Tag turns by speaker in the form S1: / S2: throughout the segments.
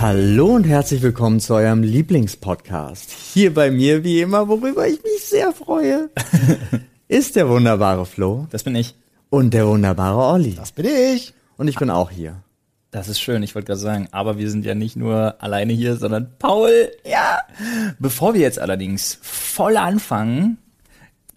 S1: Hallo und herzlich willkommen zu eurem Lieblingspodcast. Hier bei mir, wie immer, worüber ich mich sehr freue, ist der wunderbare Flo
S2: Das bin ich.
S1: und der wunderbare Olli.
S3: Das bin ich.
S1: Und ich bin auch hier.
S2: Das ist schön, ich wollte gerade sagen. Aber wir sind ja nicht nur alleine hier, sondern Paul, ja. Bevor wir jetzt allerdings voll anfangen,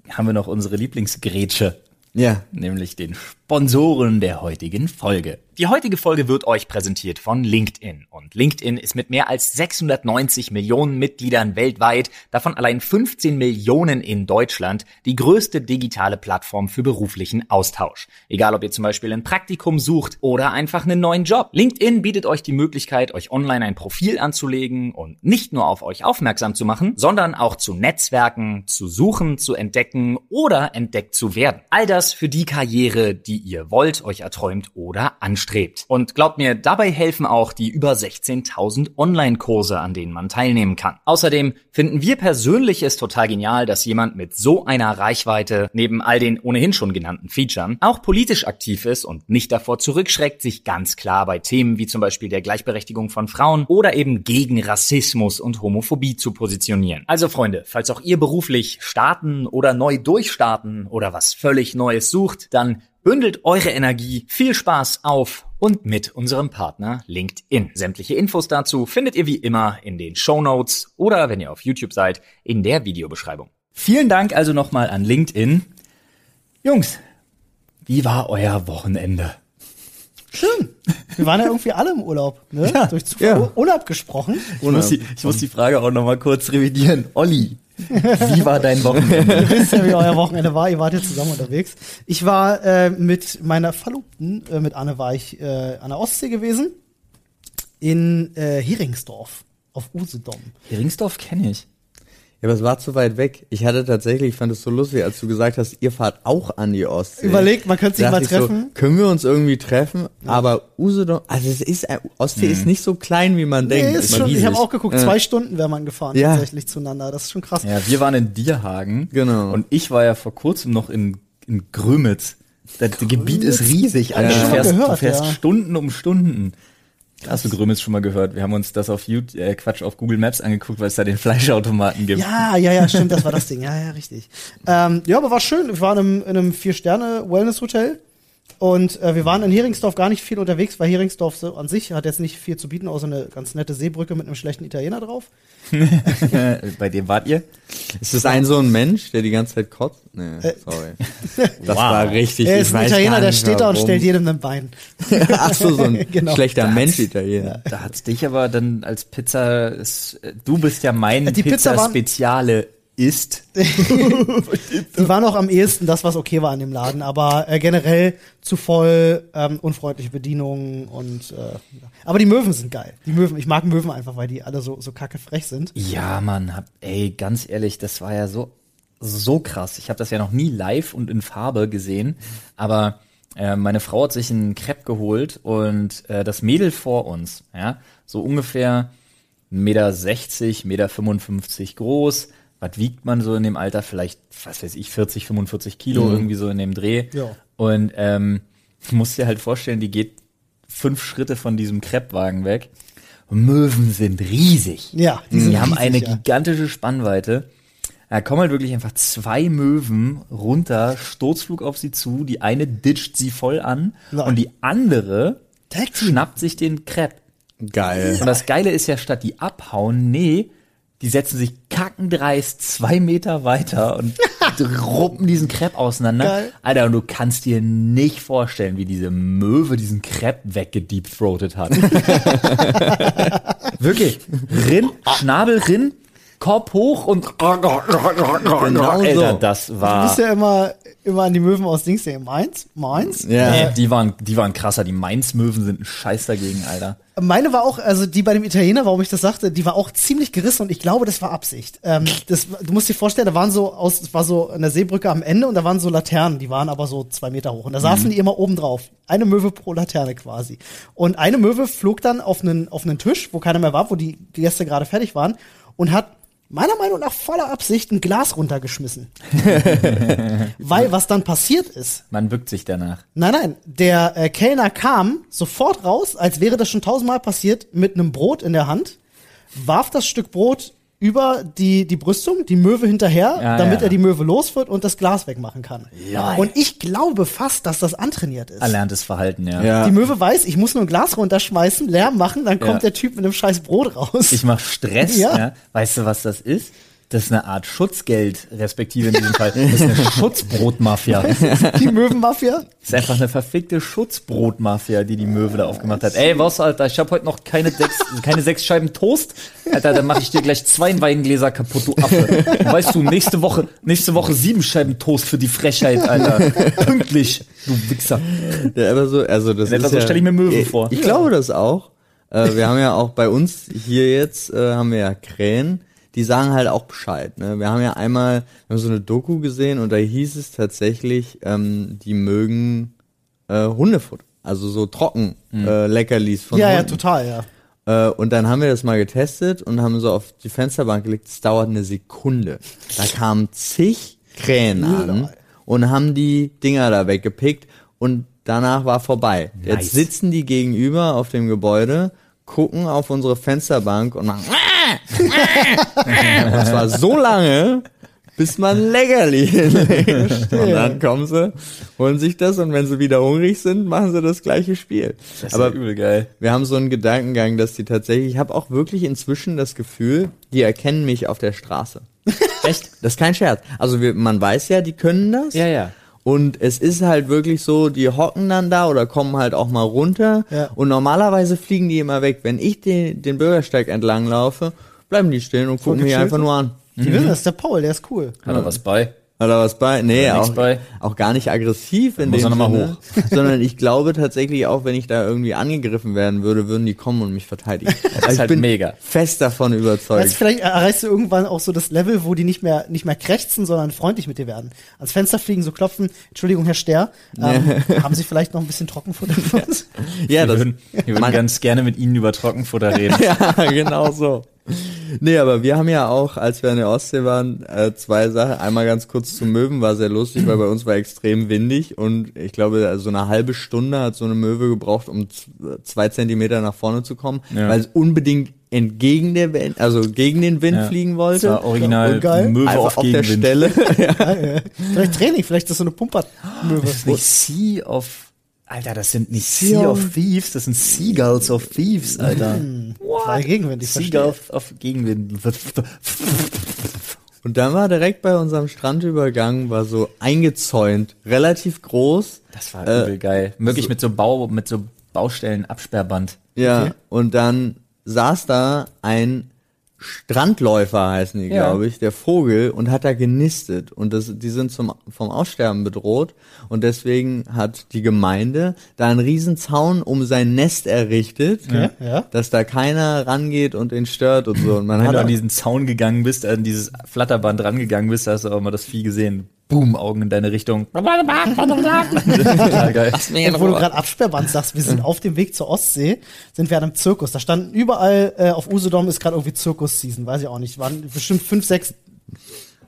S2: haben wir noch unsere Lieblingsgrätsche,
S1: Ja,
S2: nämlich den Sponsoren der heutigen Folge. Die heutige Folge wird euch präsentiert von LinkedIn. Und LinkedIn ist mit mehr als 690 Millionen Mitgliedern weltweit, davon allein 15 Millionen in Deutschland, die größte digitale Plattform für beruflichen Austausch. Egal, ob ihr zum Beispiel ein Praktikum sucht oder einfach einen neuen Job. LinkedIn bietet euch die Möglichkeit, euch online ein Profil anzulegen und nicht nur auf euch aufmerksam zu machen, sondern auch zu Netzwerken, zu suchen, zu entdecken oder entdeckt zu werden. All das für die Karriere, die ihr wollt, euch erträumt oder anstrebt. Und glaubt mir, dabei helfen auch die über 16.000 Online-Kurse, an denen man teilnehmen kann. Außerdem finden wir persönlich es total genial, dass jemand mit so einer Reichweite, neben all den ohnehin schon genannten Features, auch politisch aktiv ist und nicht davor zurückschreckt, sich ganz klar bei Themen wie zum Beispiel der Gleichberechtigung von Frauen oder eben gegen Rassismus und Homophobie zu positionieren. Also Freunde, falls auch ihr beruflich starten oder neu durchstarten oder was völlig Neues sucht, dann bündelt eure Energie, viel Spaß auf und mit unserem Partner LinkedIn. Sämtliche Infos dazu findet ihr wie immer in den Show Notes oder wenn ihr auf YouTube seid, in der Videobeschreibung. Vielen Dank also nochmal an LinkedIn. Jungs, wie war euer Wochenende?
S3: Schön. Wir waren ja irgendwie alle im Urlaub, ne?
S2: Ja,
S3: Durch Zufall
S1: ja.
S3: unabgesprochen.
S2: Ich muss, die, ich muss die Frage auch nochmal kurz revidieren. Olli, wie war dein Wochenende?
S3: Ihr wisst ja, wie euer Wochenende war. Ihr wart ja zusammen unterwegs. Ich war äh, mit meiner Verlobten, äh, mit Anne war ich äh, an der Ostsee gewesen. In äh, Heringsdorf auf Usedom.
S2: Ringsdorf kenne ich.
S1: Ja, aber es war zu weit weg. Ich hatte tatsächlich, ich fand es so lustig, als du gesagt hast, ihr fahrt auch an die Ostsee.
S3: Überlegt, man könnte sich mal
S1: ich so,
S3: treffen.
S1: können wir uns irgendwie treffen? Aber Usedom, also es ist, äh, Ostsee ist nicht so klein, wie man denkt.
S3: Nee, ist
S1: Man
S3: schon, ich habe auch geguckt, zwei Stunden wäre man gefahren
S1: Ja.
S3: tatsächlich zueinander. Das ist schon krass.
S2: Ja, wir waren in Dierhagen.
S1: Genau.
S2: Und ich war ja vor kurzem noch in, in Grömitz. Das Gebiet ist riesig, Alter.
S3: Ich
S2: Du fährst, du fährst
S3: ja.
S2: Stunden um Stunden. Hast du Grömitz schon mal gehört? Wir haben uns das auf YouTube, äh, Quatsch, auf Google Maps angeguckt, weil es da den Fleischautomaten gibt.
S3: Ja, ja, ja, stimmt, das war das Ding. Ja, ja, richtig. Ähm, ja, aber war schön. Wir waren in, in einem Vier-Sterne-Wellness-Hotel. Und äh, wir waren in Heringsdorf gar nicht viel unterwegs, weil Heringsdorf so an sich hat jetzt nicht viel zu bieten, außer eine ganz nette Seebrücke mit einem schlechten Italiener drauf.
S2: Bei dem wart ihr?
S1: Ist das ein so ein Mensch, der die ganze Zeit kotzt? Nee, sorry. Das
S2: Wow.
S1: war richtig.
S3: Er
S1: ich
S3: ist ein
S1: weiß
S3: Italiener, der steht da und stellt jedem ein Bein.
S1: Ach so, so ein
S3: Genau.
S1: schlechter Mensch Italiener.
S2: Da hat's dich aber dann als Pizza, äh, du bist ja mein
S3: Die Pizza
S2: ist.
S3: Die war noch am ehesten das, was okay war an dem Laden, aber äh, generell zu voll, ähm, unfreundliche Bedienungen und äh, aber die Möwen sind geil. Die Möwen, ich mag Möwen einfach, weil die alle so so kacke frech sind.
S2: Ja, Mann, hab, ey, ganz ehrlich, das war ja so so krass. Ich habe das ja noch nie live und in Farbe gesehen, aber äh, meine Frau hat sich einen Crepe geholt und äh, das Mädel vor uns, ja, so ungefähr 1,60 Meter, 1,55 Meter groß. Was wiegt man so in dem Alter? Vielleicht, was weiß ich, 40, 45 Kilo, irgendwie so in dem Dreh.
S3: Ja.
S2: Und ähm, du musst dir halt vorstellen, die geht fünf Schritte von diesem Kreppwagen weg. Möwen sind riesig.
S3: Ja, die
S2: die, haben
S3: riesig,
S2: eine
S3: ja.
S2: gigantische Spannweite. Da kommen halt wirklich einfach zwei Möwen runter, Sturzflug auf sie zu. Die eine ditcht sie voll an
S3: Nein.
S2: und die andere schnappt sich den Crepe.
S1: Geil.
S2: Und das Geile ist ja, statt die abhauen, nee, die setzen sich kackendreist zwei Meter weiter und ruppen diesen Crepe auseinander.
S3: Geil.
S2: Alter, und du kannst dir nicht vorstellen, wie diese Möwe diesen Crepe weggedeepthroatet hat. Wirklich. Rin, Schnabel rin, Kopf hoch und
S1: Genau
S2: Alter,
S1: so.
S2: das
S3: Du
S2: war.
S3: bist ja immer, immer an die Möwen aus Dings denken. Mainz? Mainz?
S1: Ja.
S2: Nee, die waren, die waren krasser. Die Mainz-Möwen sind ein Scheiß dagegen, Alter.
S3: Meine war auch, also die bei dem Italiener, warum ich das sagte, die war auch ziemlich gerissen und ich glaube, das war Absicht. Ähm, das, du musst dir vorstellen, da waren so aus, es war so an der Seebrücke am Ende und da waren so Laternen, die waren aber so zwei Meter hoch und da saßen die immer oben drauf. Eine Möwe pro Laterne quasi. Und eine Möwe flog dann auf einen, auf einen Tisch, wo keiner mehr war, wo die Gäste gerade fertig waren und hat meiner Meinung nach voller Absicht ein Glas runtergeschmissen. Weil was dann passiert ist,
S2: Man bückt sich danach.
S3: nein, nein, der äh, Kellner kam sofort raus, als wäre das schon tausendmal passiert, mit einem Brot in der Hand, warf das Stück Brot über die, die Brüstung, die Möwe hinterher,
S2: Ja,
S3: damit
S2: ja.
S3: er die Möwe los wird und das Glas wegmachen kann.
S2: Ja.
S3: Und ich glaube fast, dass das antrainiert ist.
S2: Erlerntes Verhalten, ja.
S1: Ja.
S3: Die Möwe weiß, ich muss nur ein Glas runterschmeißen, Lärm machen, dann kommt
S2: Ja.
S3: der Typ mit einem scheiß Brot raus.
S2: Ich mach Stress,
S3: Ja.
S2: ja. Weißt du, was das ist? Das ist eine Art Schutzgeld, respektive in diesem Fall. Das ist eine Schutzbrotmafia.
S3: die Möwenmafia.
S2: Das ist einfach eine verfickte Schutzbrotmafia, die die Möwe da aufgemacht hat. Ey, was, Alter, ich habe heute noch keine sechs, keine sechs Scheiben Toast. Alter, dann mache ich dir gleich zwei Weingläser kaputt, du Affe. Und weißt du, nächste Woche, nächste Woche sieben Scheiben Toast für die Frechheit, Alter. Pünktlich, du Wichser.
S1: Ja, aber so, also das
S2: In etwa
S1: ist
S2: so
S1: ja,
S2: stell ich mir Möwen
S1: ich,
S2: vor.
S1: Ich glaube das auch. Äh, wir haben ja auch bei uns hier jetzt, äh, haben wir ja Krähen, die sagen halt auch Bescheid. Ne? Wir haben ja einmal wir haben so eine Doku gesehen und da hieß es tatsächlich, ähm, die mögen äh, Hundefutter. Also so trocken äh, Leckerlis von
S3: Ja, ja,
S1: Hunden.
S3: total, ja.
S1: Äh, und dann haben wir das mal getestet und haben so auf die Fensterbank gelegt. Es dauert eine Sekunde. Da kamen zig Krähen an und haben die Dinger da weggepickt und danach war vorbei.
S2: Nice.
S1: Jetzt sitzen die gegenüber auf dem Gebäude, gucken auf unsere Fensterbank und machen. und zwar so lange, bis man Leckerli hinlegt. Und dann kommen sie, holen sich das und wenn sie wieder hungrig sind, machen sie das gleiche Spiel.
S2: Das
S1: Aber
S2: übel geil.
S1: wir haben so einen Gedankengang, dass die tatsächlich, ich habe auch wirklich inzwischen das Gefühl, die erkennen mich auf der Straße.
S2: Echt?
S1: Das ist kein Scherz. Also wir, man weiß ja, die können das.
S2: Ja, ja.
S1: Und es ist halt wirklich so, die hocken dann da oder kommen halt auch mal runter.
S3: Ja.
S1: Und normalerweise fliegen die immer weg. Wenn ich den, den Bürgersteig entlang laufe, bleiben die stehen und gucken mich einfach nur an.
S3: Die wissen das, der Paul, der ist cool.
S2: Hat er was bei?
S1: Hat er was bei? Nee, auch,
S2: bei?
S1: auch gar nicht aggressiv in
S2: muss
S1: dem Sinne, sondern ich glaube tatsächlich auch, wenn ich da irgendwie angegriffen werden würde, würden die kommen und mich verteidigen. Also
S2: ist
S1: ich
S2: halt
S1: bin
S2: mega.
S1: fest davon
S3: Weißt,
S1: überzeugt.
S3: du, vielleicht erreichst du irgendwann auch so das Level, wo die nicht mehr, nicht mehr krächzen, sondern freundlich mit dir werden. Ans Fenster fliegen, so klopfen, Entschuldigung, Herr Ster, ähm, haben Sie vielleicht noch ein bisschen Trockenfutter für uns?
S1: Ja,
S2: Wir
S1: das,
S2: würden, wir würden ganz gerne mit Ihnen über Trockenfutter reden.
S1: ja, genau so. Nee, aber wir haben ja auch, als wir in der Ostsee waren, äh, zwei Sachen. Einmal ganz kurz zum Möwen, war sehr lustig, weil bei uns war extrem windig und ich glaube, also so eine halbe Stunde hat so eine Möwe gebraucht, um zwei Zentimeter nach vorne zu kommen,
S2: Ja.
S1: weil es unbedingt entgegen der Wind, also gegen den Wind
S2: Ja.
S1: fliegen
S2: Das
S1: wollte.
S2: war original
S3: Und geil.
S2: Möwe
S1: Einfach
S2: auf
S1: auf der
S2: Gegenwind.
S1: Stelle. ja.
S3: vielleicht Training, vielleicht ist das so eine Pumpermöwe.
S2: Das ist nicht Sea of... Alter, das sind nicht
S1: Sea
S2: Sea
S1: of-
S2: Thieves, das sind Seagulls of Thieves, Alter.
S3: Weil Gegenwind, ich verstehe.
S2: Seagulls of Gegenwind.
S1: Und dann war direkt bei unserem Strandübergang, war so eingezäunt, relativ groß.
S2: Das war
S1: Äh,
S2: übel geil. Möglich mit so Bau, mit so Baustellen, Absperrband.
S1: Ja,
S3: Okay.
S1: und dann saß da ein Strandläufer, heißen die,
S2: Ja.
S1: glaube ich, der Vogel, und hat da genistet. Und das, die sind zum, vom Aussterben bedroht. Und deswegen hat die Gemeinde da einen riesen Zaun um sein Nest errichtet,
S3: Ja, ja.
S1: dass da keiner rangeht und ihn stört und so. Und man
S2: Wenn
S1: hat
S2: du an diesen Zaun gegangen bist, an dieses Flatterband rangegangen bist, hast du auch mal das Vieh gesehen. Boom, Augen in deine Richtung. Total geil.
S3: Ey, wo du gerade Absperrband sagst, wir sind auf dem Weg zur Ostsee, sind wir an einem Zirkus. Da standen überall, äh, auf Usedom ist gerade irgendwie Zirkus-Season, weiß ich auch nicht. Waren bestimmt fünf, sechs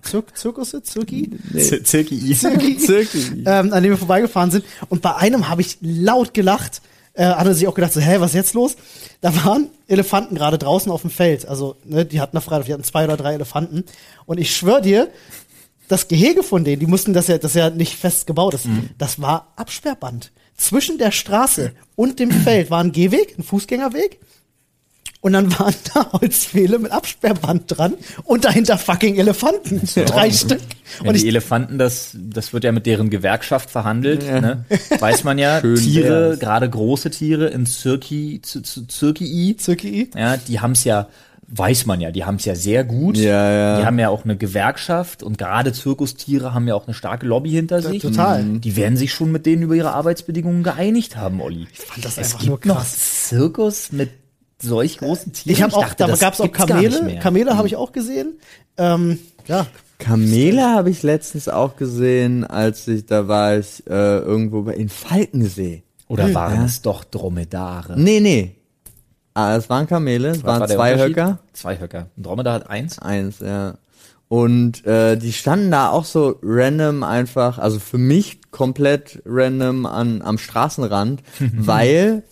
S3: Zir Zirkusse, Zirki?
S2: Z- Zirki.
S3: Zirki.
S1: Zirkel.
S3: ähm, an dem wir vorbeigefahren sind. Und bei einem habe ich laut gelacht. Äh, hat er sich auch gedacht, so, hä, was ist jetzt los? Da waren Elefanten gerade draußen auf dem Feld. Also, ne, die hatten da frei, die hatten zwei oder drei Elefanten. Und ich schwör dir, das Gehege von denen, die mussten das ja, das ist ja nicht fest gebaut ist, das war Absperrband. Zwischen der Straße und dem Feld war ein Gehweg, ein Fußgängerweg. Und dann waren da Holzpfähle mit Absperrband dran und dahinter fucking Elefanten. Drei Stück.
S2: Ja,
S3: Und
S2: die Elefanten, das, das wird ja mit deren Gewerkschaft verhandelt. Ne? Weiß man ja,
S1: Schön
S2: Tiere, gerade große Tiere in Zirki, Zirki,
S3: Zirki.
S2: ja, die haben's ja, weiß man ja, die haben's ja sehr gut.
S1: Ja, ja.
S2: Die haben ja auch eine Gewerkschaft und gerade Zirkustiere haben ja auch eine starke Lobby hinter sich.
S3: total.
S2: Die werden sich schon mit denen über ihre Arbeitsbedingungen geeinigt haben, Olli. Ich
S3: fand das
S2: es
S3: einfach
S2: gibt
S3: nur
S2: noch
S3: krass.
S2: Zirkus mit solch großen Tieren.
S3: Ich habe auch,
S2: dachte,
S3: da gab es auch Kamele. Kamele habe ich auch gesehen. Ähm, ja,
S1: Kamele habe ich letztens auch gesehen, als ich, da war ich äh, irgendwo bei in Falkensee.
S2: Oder waren
S1: Ja.
S2: es doch Dromedare?
S1: Nee, nee. Ah, es waren Kamele, es
S2: Was
S1: waren
S2: war der
S1: zwei
S2: Unterschied?
S1: Höcker.
S2: Zwei Höcker. Ein Dromedar hat eins.
S1: Eins, ja. Und äh, die standen da auch so random einfach, also für mich komplett random an, am Straßenrand, weil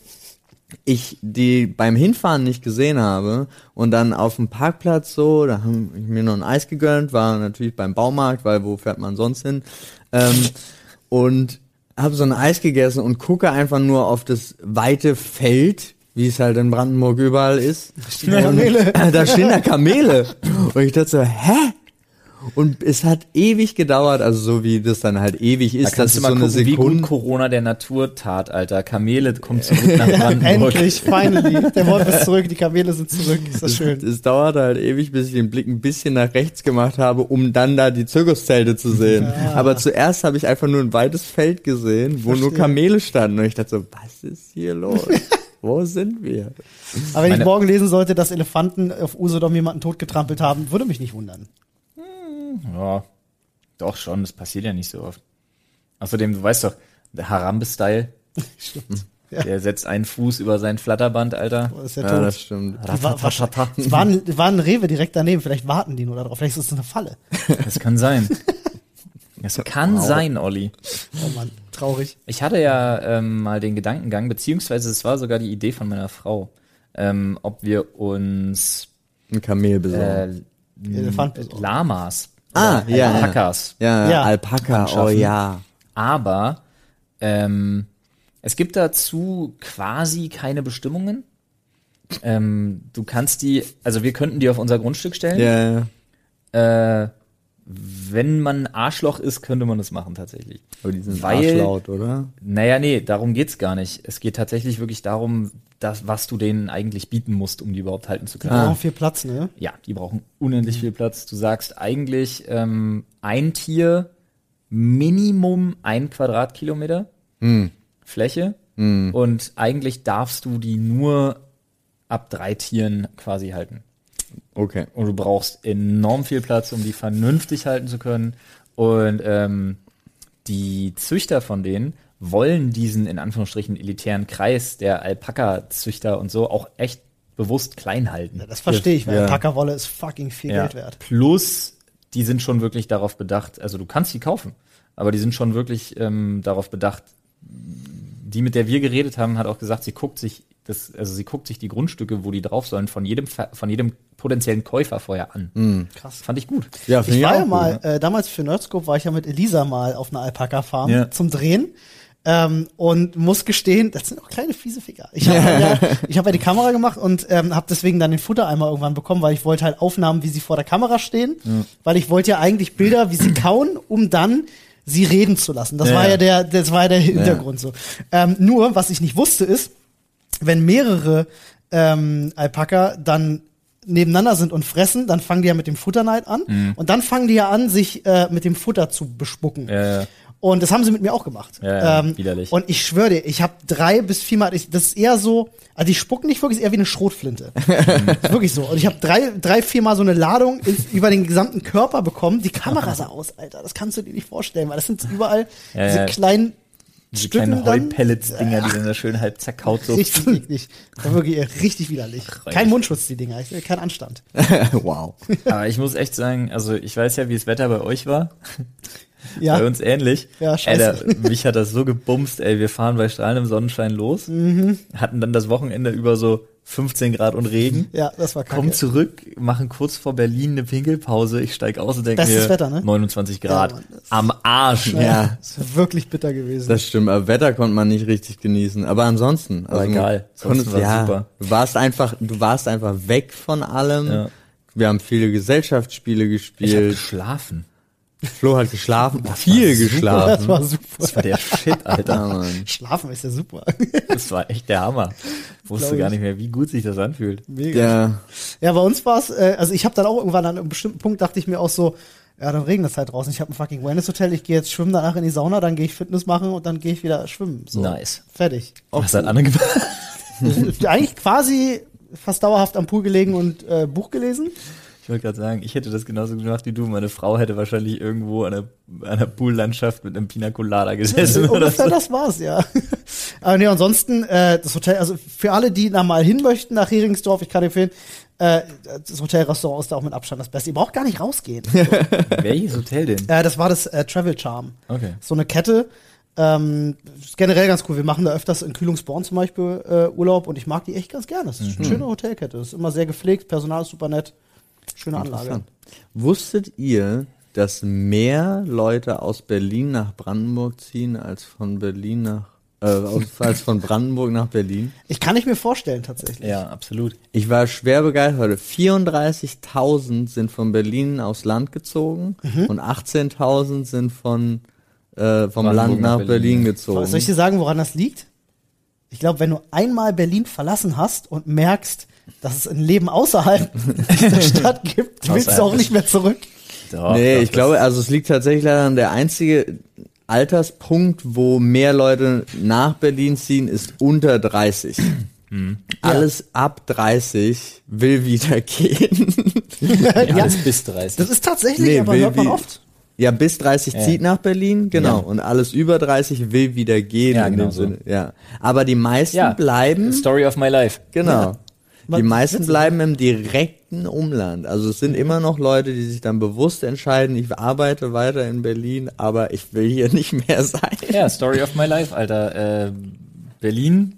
S1: ich die beim Hinfahren nicht gesehen habe und dann auf dem Parkplatz so, da haben ich mir noch ein Eis gegönnt, war natürlich beim Baumarkt, weil wo fährt man sonst hin? Ähm, und habe so ein Eis gegessen und gucke einfach nur auf das weite Feld, wie es halt in Brandenburg überall ist.
S3: Kamele.
S1: Und, da stehen da Kamele. Und ich dachte so, hä? Und es hat ewig gedauert, also so wie das dann halt ewig
S2: Da
S1: ist, dass
S2: kannst
S1: es so eine
S2: gucken, wie gut
S1: Sekunde.
S2: Corona der Natur tat, Alter. Kamele kommen zurück nach Brandenburg.
S3: Endlich, finally. Der Wolf ist zurück, die Kamele sind zurück. Ist das schön.
S1: Es dauerte halt ewig, bis ich den Blick ein bisschen nach rechts gemacht habe, um dann da die Zirkuszelte zu sehen. Aber zuerst habe ich einfach nur ein weites Feld gesehen, wo nur
S3: Verstehe.
S1: Kamele standen. Und ich dachte so, was ist hier los? Wo sind wir?
S3: Aber wenn ich morgen lesen sollte, dass Elefanten auf Usedom jemanden totgetrampelt haben, würde mich nicht wundern.
S2: Ja, doch schon, das passiert ja nicht so oft. Außerdem, du weißt doch, der Harambe-Style,
S3: Stimmt. Ja.
S2: der setzt einen Fuß über sein Flatterband, Alter.
S3: Das ist ja
S1: Ja,
S3: tot.
S1: das stimmt.
S3: Die war, war, es war ein, war ein Rewe direkt daneben, vielleicht warten die nur darauf, vielleicht ist es eine Falle.
S2: Das kann sein. Das kann sein, Olli.
S3: Oh Mann, traurig.
S2: Ich hatte ja ähm, mal den Gedankengang, beziehungsweise es war sogar die Idee von meiner Frau, ähm, ob wir uns
S1: Ein Kamel besorgen.
S2: äh,
S3: Elefant besorgen.
S2: Lamas
S1: Ah, ja, ja.
S2: Alpakas
S1: ja,
S3: ja.
S1: Alpaka, oh ja.
S2: Aber ähm, es gibt dazu quasi keine Bestimmungen. Ähm, du kannst die, also wir könnten die auf unser Grundstück stellen.
S1: Ja, ja.
S2: Äh, wenn man ein Arschloch ist, könnte man das machen tatsächlich.
S1: Aber die sind
S2: Weil-
S1: arschlaut, oder?
S2: Naja, nee, darum geht's gar nicht. Es geht tatsächlich wirklich darum, das, was du denen eigentlich bieten musst, um die überhaupt halten zu
S3: Die
S2: können.
S3: brauchen viel Platz, ne?
S2: Ja, die brauchen unendlich viel Platz. Du sagst eigentlich ähm, ein Tier Minimum ein Quadratkilometer
S1: Hm.
S2: Fläche
S1: Hm.
S2: und eigentlich darfst du die nur ab drei Tieren quasi halten.
S1: Okay.
S2: Und du brauchst enorm viel Platz, um die vernünftig halten zu können. Und ähm, die Züchter von denen wollen diesen in Anführungsstrichen elitären Kreis der Alpaka-Züchter und so auch echt bewusst klein halten.
S3: Ja, das verstehe ich, weil
S1: Ja.
S3: Packerwolle ist fucking viel
S2: Ja.
S3: Geld wert.
S2: Plus, die sind schon wirklich darauf bedacht, also du kannst die kaufen, aber die sind schon wirklich ähm, darauf bedacht. Die, mit der wir geredet haben, hat auch gesagt, sie guckt sich das, also sie guckt sich die Grundstücke, wo die drauf sollen, von jedem, von jedem potenziellen Käufer vorher an.
S3: Krass.
S2: Fand ich gut.
S1: Ja,
S3: Ich
S1: ich,
S3: war ja mal,
S1: gut,
S3: äh, damals für Nerdscope war ich ja mit Elisa mal auf einer Alpaka-Farm
S2: Ja.
S3: zum Drehen. Ähm, und muss gestehen, das sind auch kleine fiese Ficker. Ich habe ja, ich hab ja die Kamera gemacht und ähm, habe deswegen dann den Futtereimer irgendwann bekommen, weil ich wollte halt Aufnahmen, wie sie vor der Kamera stehen, weil ich wollte ja eigentlich Bilder, wie sie kauen, um dann sie reden zu lassen. Das
S2: Ja,
S3: war
S2: ja.
S3: ja der, das war ja der Hintergrund so. Ähm, nur, was ich nicht wusste, ist, wenn mehrere ähm, Alpaka dann nebeneinander sind und fressen, dann fangen die ja mit dem Futterneid an
S2: Mhm.
S3: und dann fangen die ja an, sich äh, mit dem Futter zu bespucken.
S2: Ja, ja.
S3: Und das haben sie mit mir auch gemacht.
S2: Ja,
S3: ähm,
S2: widerlich.
S3: Und ich schwöre dir, ich habe drei bis viermal, ich, das ist eher so, also die spucken nicht wirklich, ist eher wie eine Schrotflinte. ist wirklich so. Und ich habe drei, drei, viermal so eine Ladung ins, über den gesamten Körper bekommen. Die Kamera sah aus, Alter. Das kannst du dir nicht vorstellen, weil das sind überall diese kleinen
S2: Diese kleinen. Heupellets-Dinger, die dann da schön halb zerkaut so.
S3: Richtig eklig. War wirklich richtig widerlich. Kein Mundschutz, die Dinger. Ich- Kein Anstand.
S1: wow.
S2: Aber ich muss echt sagen, also ich weiß ja, wie das Wetter bei euch war.
S3: Ja.
S2: Bei uns ähnlich.
S3: Ja, scheiße.
S2: Alter, mich hat das so gebumst, ey. Wir fahren bei strahlendem Sonnenschein los,
S3: Mhm.
S2: hatten dann das Wochenende über so 15 Grad und Regen.
S3: Ja, das war kacke.
S2: Kommen zurück, machen kurz vor Berlin eine Pinkelpause. Ich steig aus und denke
S3: Bestes
S2: mir,
S3: Wetter, ne?
S2: 29 Grad.
S3: Ja, Mann,
S2: am Arsch.
S1: Ja.
S3: Das ist wirklich bitter gewesen.
S1: Das stimmt, aber Wetter konnte man nicht richtig genießen. Aber ansonsten,
S2: Aber
S1: also
S2: egal.
S1: konntest,
S2: Ansonsten war's
S1: ja,
S2: super.
S1: du warst einfach, du warst einfach weg von allem.
S2: Ja.
S1: Wir haben viele Gesellschaftsspiele
S2: Ich hab
S1: gespielt.
S2: geschlafen.
S1: Flo hat geschlafen, viel
S3: das
S1: geschlafen.
S3: war super.
S2: Das war der Shit, Alter.
S1: Mann.
S3: Schlafen ist ja super.
S2: Das war echt der Hammer. Wusste gar
S3: ich.
S2: nicht mehr, wie gut sich das anfühlt.
S3: Mega.
S1: Ja,
S3: Ja, bei uns war es, äh, also ich habe dann auch irgendwann an einem bestimmten Punkt dachte ich mir auch so, ja, dann regnet es halt draußen. Ich habe ein fucking Wellness-Hotel, ich gehe jetzt schwimmen, danach in die Sauna, dann gehe ich Fitness machen und dann gehe ich wieder schwimmen. So.
S2: Nice.
S3: Fertig.
S2: Was hat Anne gemacht?
S3: Eigentlich quasi fast dauerhaft am Pool gelegen und äh, Buch gelesen.
S2: Ich wollte gerade sagen, ich hätte das genauso gemacht wie du. Meine Frau hätte wahrscheinlich irgendwo an an der Poollandschaft mit einem Pina Colada gesessen oder
S3: Ungefähr
S2: so.
S3: das war's, ja. Aber nee, ansonsten, äh, das Hotel, also für alle, die da mal hin möchten nach Heringsdorf, ich kann empfehlen, äh, das Hotelrestaurant ist da auch mit Abstand das Beste. Ihr braucht gar nicht rausgehen.
S2: Welches Hotel denn?
S3: äh, das war das äh, Travel Charm.
S2: Okay.
S3: So eine Kette. Ähm, ist generell ganz cool. Wir machen da öfters in Kühlungsborn zum Beispiel äh, Urlaub und ich mag die echt ganz gerne. Das ist eine schöne Hotelkette. Das ist immer sehr gepflegt, Personal ist super nett. Schöne Anlage.
S1: Wusstet ihr, dass mehr Leute aus Berlin nach Brandenburg ziehen als von Berlin nach äh, als von Brandenburg nach Berlin?
S3: Ich kann nicht mir vorstellen, tatsächlich.
S2: Ja, absolut.
S1: Ich war schwer begeistert heute. 34.000 sind von Berlin aufs Land gezogen und 18.000 sind von äh, vom
S2: Brandenburg
S1: Land
S2: nach
S1: nach
S2: Berlin.
S1: Berlin, gezogen.
S3: Soll ich dir sagen, woran das liegt? Ich glaube, wenn du einmal Berlin verlassen hast und merkst, dass es ein Leben außerhalb der Stadt gibt, willst du auch nicht mehr zurück.
S2: Doch,
S1: nee,
S2: doch,
S1: ich glaube, also es liegt tatsächlich daran, der einzige Alterspunkt, wo mehr Leute nach Berlin ziehen, ist unter 30. Alles ab 30 will wieder gehen.
S2: das, ja,
S3: Ja.
S2: alles bis 30.
S3: Das ist tatsächlich,
S1: Nee,
S3: aber
S1: will
S3: hört man oft.
S1: Ja, bis 30
S2: Ja.
S1: zieht nach Berlin, genau.
S2: Ja.
S1: Und alles über 30 will wieder gehen.
S2: Ja,
S1: in
S2: genau
S1: dem
S2: so.
S1: Sinne. Ja. Aber die meisten
S2: ja,
S1: bleiben,
S2: Story of my life.
S1: genau. Die meisten bleiben im direkten Umland. Also es sind immer noch Leute, die sich dann bewusst entscheiden, ich arbeite weiter in Berlin, aber ich will hier nicht mehr sein.
S2: Ja, Story of my life, Alter. Äh, Berlin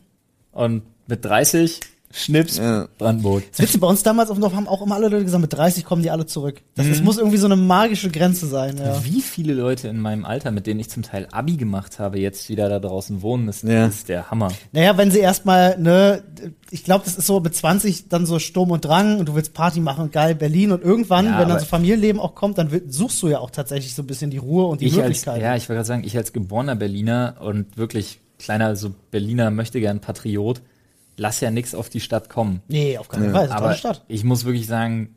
S2: und mit 30 Schnips
S1: Ja.
S2: Brandenburg.
S3: Das Witze, bei uns damals auf dem Dorf haben auch immer alle Leute gesagt, mit 30 kommen die alle zurück. Das, das muss irgendwie so eine magische Grenze sein, ja.
S2: Wie viele Leute in meinem Alter, mit denen ich zum Teil Abi gemacht habe, jetzt wieder da draußen wohnen, ist,
S1: Ja.
S2: ist der Hammer.
S3: Naja, wenn sie erstmal, ne, ich glaube, das ist so mit 20 dann so Sturm und Drang und du willst Party machen und geil Berlin und irgendwann,
S2: Ja,
S3: wenn dann so Familienleben auch kommt, dann suchst du ja auch tatsächlich so ein bisschen die Ruhe und die
S2: Ich als,
S3: Möglichkeiten.
S2: ja, ich wollte gerade sagen, ich als geborener Berliner und wirklich kleiner so Berliner möchte gern Patriot, lass ja nix auf die Stadt kommen.
S3: nee, auf keinen Fall, ist eine
S2: Aber
S3: tolle Stadt.
S2: ich muss wirklich sagen,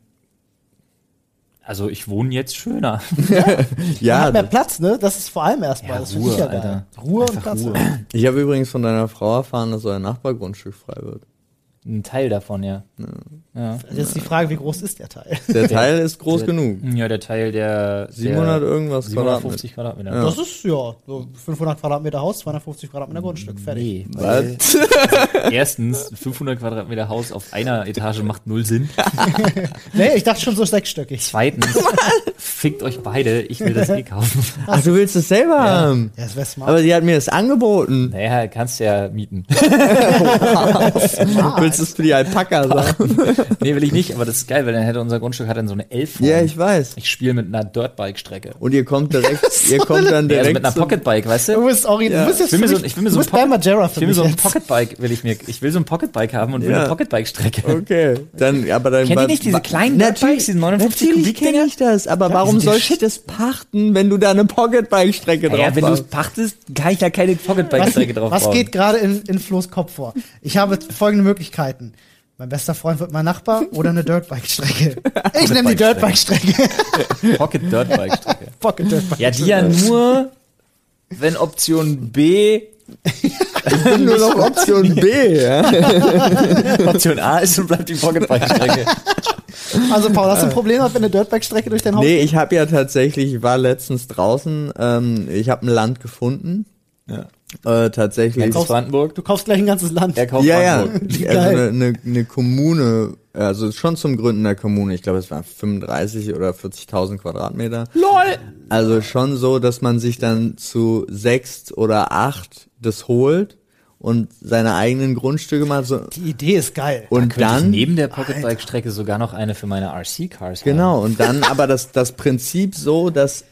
S2: also ich wohne jetzt schöner.
S3: Man
S1: Ja,
S3: hat mehr Platz, ne? Das ist vor allem erstmal,
S2: Ja,
S3: das finde ich
S2: Ruhe,
S3: ja geil.
S2: Alter.
S3: Ruhe und Platz.
S2: Ruhe.
S1: ich habe übrigens von deiner Frau erfahren, dass euer Nachbargrundstück frei wird.
S2: Ein Teil davon, ja. Ja,
S3: Jetzt ist die Frage, wie groß ist der Teil?
S1: Der Teil ist groß genug.
S2: ja der Teil der
S1: 700
S2: der
S1: irgendwas
S2: 750 Quadratmeter.
S1: Ja.
S3: Das ist ja so 500 Quadratmeter Haus, 250 Quadratmeter Grundstück, fertig.
S2: Nee, weil erstens 500 Quadratmeter Haus auf einer Etage macht null Sinn.
S3: Nee, ich dachte schon so sechsstöckig.
S2: Zweitens, fickt euch beide, ich will das eh kaufen.
S1: Ach, du willst es selber haben.
S3: Ja, das wäre smart.
S1: Aber sie hat mir das angeboten.
S2: Naja, kannst ja mieten.
S1: Willst du es für die Alpakas haben?
S2: Nee, will ich nicht, aber das ist geil, weil dann hätte unser Grundstück hat dann so eine Elf.
S1: ja, ich weiß.
S2: Ich spiele mit einer Dirtbike-Strecke.
S1: Und ihr kommt direkt, ihr kommt dann direkt
S2: also mit einer Pocketbike, weißt
S3: Du
S2: du?
S3: bist auch, du bist jetzt
S2: Ich will mir so, ich will mir so ein
S3: Majera
S2: Ich
S3: für
S2: will mir
S3: mich
S2: so ein. Pocketbike, will ich mir, ich will so ein Pocketbike haben und will
S1: Ja.
S2: eine Pocketbike-Strecke.
S1: Okay, dann, aber dann.
S2: Kennt ihr nicht diese kleinen
S1: natürlich,
S2: Dirtbikes, diese 59
S1: Natürlich kenne ich das, aber warum soll ich das pachten, wenn du da eine Pocketbike-Strecke drauf
S2: Ja, wenn du es
S1: hast?
S2: pachtest, kann ich ja keine Pocketbike-Strecke drauf
S3: was geht gerade in, in Flo's Kopf vor? Ich habe folgende Möglichkeiten. Mein bester Freund wird mein Nachbar oder eine Dirtbike-Strecke. Ich nehme die Dirtbike-Strecke.
S2: Pocket Dirtbike-Strecke.
S3: Pocket Dirtbike.
S2: Ja, die ja nur, wenn Option B
S1: Nur noch Option B, ja?
S2: Option A ist und bleibt die Pocketbike-Strecke.
S3: Also Paul, hast du ein Problem, wenn eine Dirtbike-Strecke durch dein Haus
S1: Nee, ich habe ja tatsächlich, ich war letztens draußen, ähm, ich habe ein Land gefunden.
S2: Ja.
S1: Äh, tatsächlich.
S2: Kennst du Brandenburg?
S3: Du kaufst gleich ein ganzes Land.
S2: Er kauft
S1: Ja, ja.
S2: Brandenburg.
S3: Wie
S1: Also eine, eine, eine Kommune, also schon zum Gründen der Kommune. Ich glaube, es waren 35 oder 40.000 Quadratmeter.
S2: LOL!
S1: Also schon so, dass man sich dann zu sechs oder acht das holt und seine eigenen Grundstücke macht. So.
S3: Die Idee ist geil.
S1: Und
S2: ich
S1: dann,
S2: neben der Pocketbike-Strecke sogar noch eine für meine RC-Cars haben.
S1: genau, und dann aber das, das Prinzip so, dass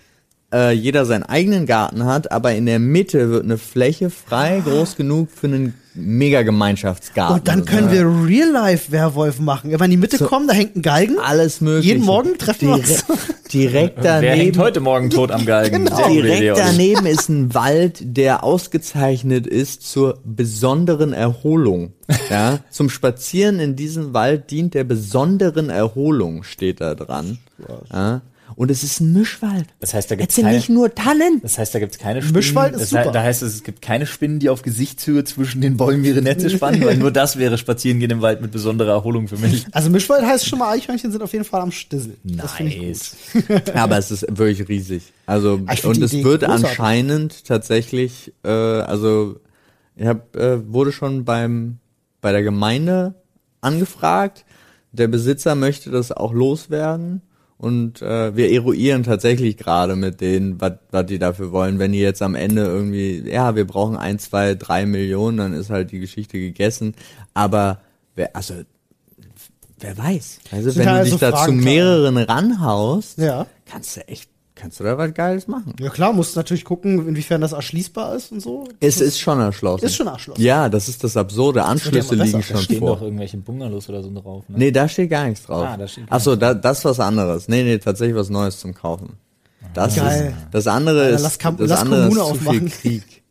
S1: äh, jeder seinen eigenen Garten hat, aber in der Mitte wird eine Fläche frei, groß genug für einen mega Gemeinschaftsgarten.
S3: Und dann können wir Real-Life-Werwolf machen. Wenn wir in die Mitte kommen, da hängt ein Galgen.
S1: alles mögliche.
S3: Jeden Morgen treffen wir uns.
S1: direkt, direkt
S2: Wer hängt
S1: daneben.
S2: heute Morgen tot am Galgen?
S3: Genau.
S1: Direkt daneben ist ein Wald, der ausgezeichnet ist zur besonderen Erholung. Ja, zum Spazieren in diesem Wald dient der besonderen Erholung, steht da dran. Ja, und es ist ein Mischwald.
S2: Das heißt, da
S1: sind
S2: keine,
S1: nicht nur Tannen.
S2: das heißt, da gibt's keine Spinnen.
S3: Mischwald ist
S2: das
S3: super.
S2: Da heißt es, es gibt keine Spinnen, die auf Gesichtshöhe zwischen den Bäumen ihre Netze spannen, weil nur das wäre Spazierengehen im Wald mit besonderer Erholung für mich.
S3: Also Mischwald heißt schon mal, Eichhörnchen sind auf jeden Fall am Stissel. Das finde ich gut.
S1: Aber es ist wirklich riesig. Also
S3: Ah,
S1: und es wird
S3: großartig.
S1: anscheinend tatsächlich, äh, also Ich hab, äh, wurde schon beim bei der Gemeinde angefragt. Der Besitzer möchte das auch loswerden. Und äh, wir eruieren tatsächlich gerade mit denen, was die dafür wollen. Wenn die jetzt am Ende irgendwie, ja, wir brauchen ein, zwei, drei Millionen, dann ist halt die Geschichte gegessen. Aber wer, also wer weiß. Also wenn du dich
S3: also
S1: da zu mehreren ranhaust,
S3: Ja.
S1: kannst du echt, kannst du da was Geiles machen.
S3: Ja klar, musst natürlich gucken, inwiefern das erschließbar ist und so.
S1: Es ist schon erschlossen.
S3: Ist schon erschlossen.
S1: Ja, das ist das Absurde.
S3: ja
S1: Anschlüsse liegen
S3: Da
S2: Da
S1: schon
S2: stehen
S1: vor.
S2: doch irgendwelche Bungalows oder so drauf. Ne?
S1: Nee, da steht gar nichts drauf.
S2: Ah, da steht gar
S1: Ach so, da, das ist was anderes. Nee, nee, tatsächlich was Neues zum Kaufen. Das
S3: Geil.
S1: ist, das andere ist,
S3: lass Kam-
S1: das
S3: lass
S1: andere ist
S3: Kommune
S1: zu viel
S3: aufmachen.
S1: Krieg.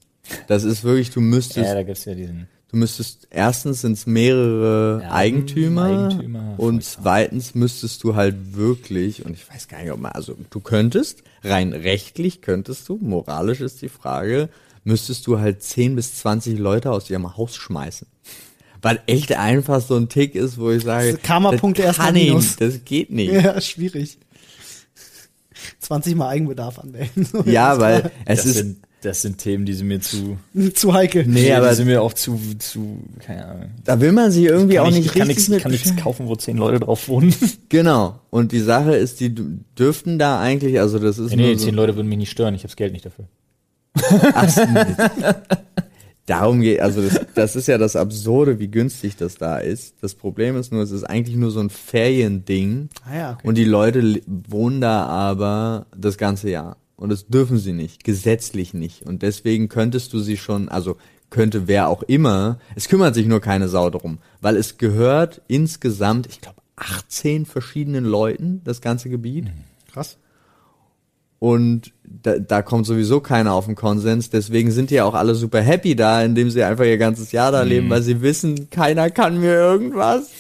S1: Das ist wirklich, du müsstest,
S2: Ja, da gibt's ja diesen.
S1: Du müsstest, erstens sind es mehrere
S2: Ja,
S1: Eigentümer,
S2: Eigentümer,
S1: und zweitens müsstest du halt wirklich, und ich weiß gar nicht, ob man, also du könntest, rein rechtlich könntest du, moralisch ist die Frage, müsstest du halt 10 bis 20 Leute aus ihrem Haus schmeißen. Weil echt einfach so ein Tick ist, wo ich sage,
S3: Karma-Punkte erstmal minus.
S1: das geht nicht.
S3: Ja, schwierig. 20 mal Eigenbedarf anmelden.
S1: Ja, weil es
S2: das,
S1: ist,
S2: das sind Themen, die sind mir zu.
S3: zu heikel.
S1: Nee, aber-
S2: die sind mir auch zu, zu, keine Ahnung.
S1: da will man sich irgendwie
S2: Kann
S1: auch
S2: ich,
S1: nicht
S2: ich kann
S1: richtig
S2: nichts, kann nichts kaufen, wo zehn Leute drauf wohnen.
S1: Genau. Und die Sache ist, die dürften da eigentlich, also das ist
S2: Nee, nee,
S1: so,
S2: zehn Leute würden mich nicht stören. Ich habe das Geld nicht dafür.
S1: Ach, darum geht, also das, das ist ja das Absurde, wie günstig das da ist. Das Problem ist nur, es ist eigentlich nur so ein Feriending
S3: Ah ja, okay.
S1: und die Leute wohnen da aber das ganze Jahr. Und das dürfen sie nicht, gesetzlich nicht. Und deswegen könntest du sie schon, also könnte wer auch immer, es kümmert sich nur keine Sau drum, weil es gehört insgesamt, ich glaube, 18 verschiedenen Leuten, das ganze Gebiet.
S3: Krass.
S1: Und da, da kommt sowieso keiner auf den Konsens. Deswegen sind die ja auch alle super happy da, indem sie einfach ihr ganzes Jahr da leben, weil sie wissen, keiner kann mir irgendwas.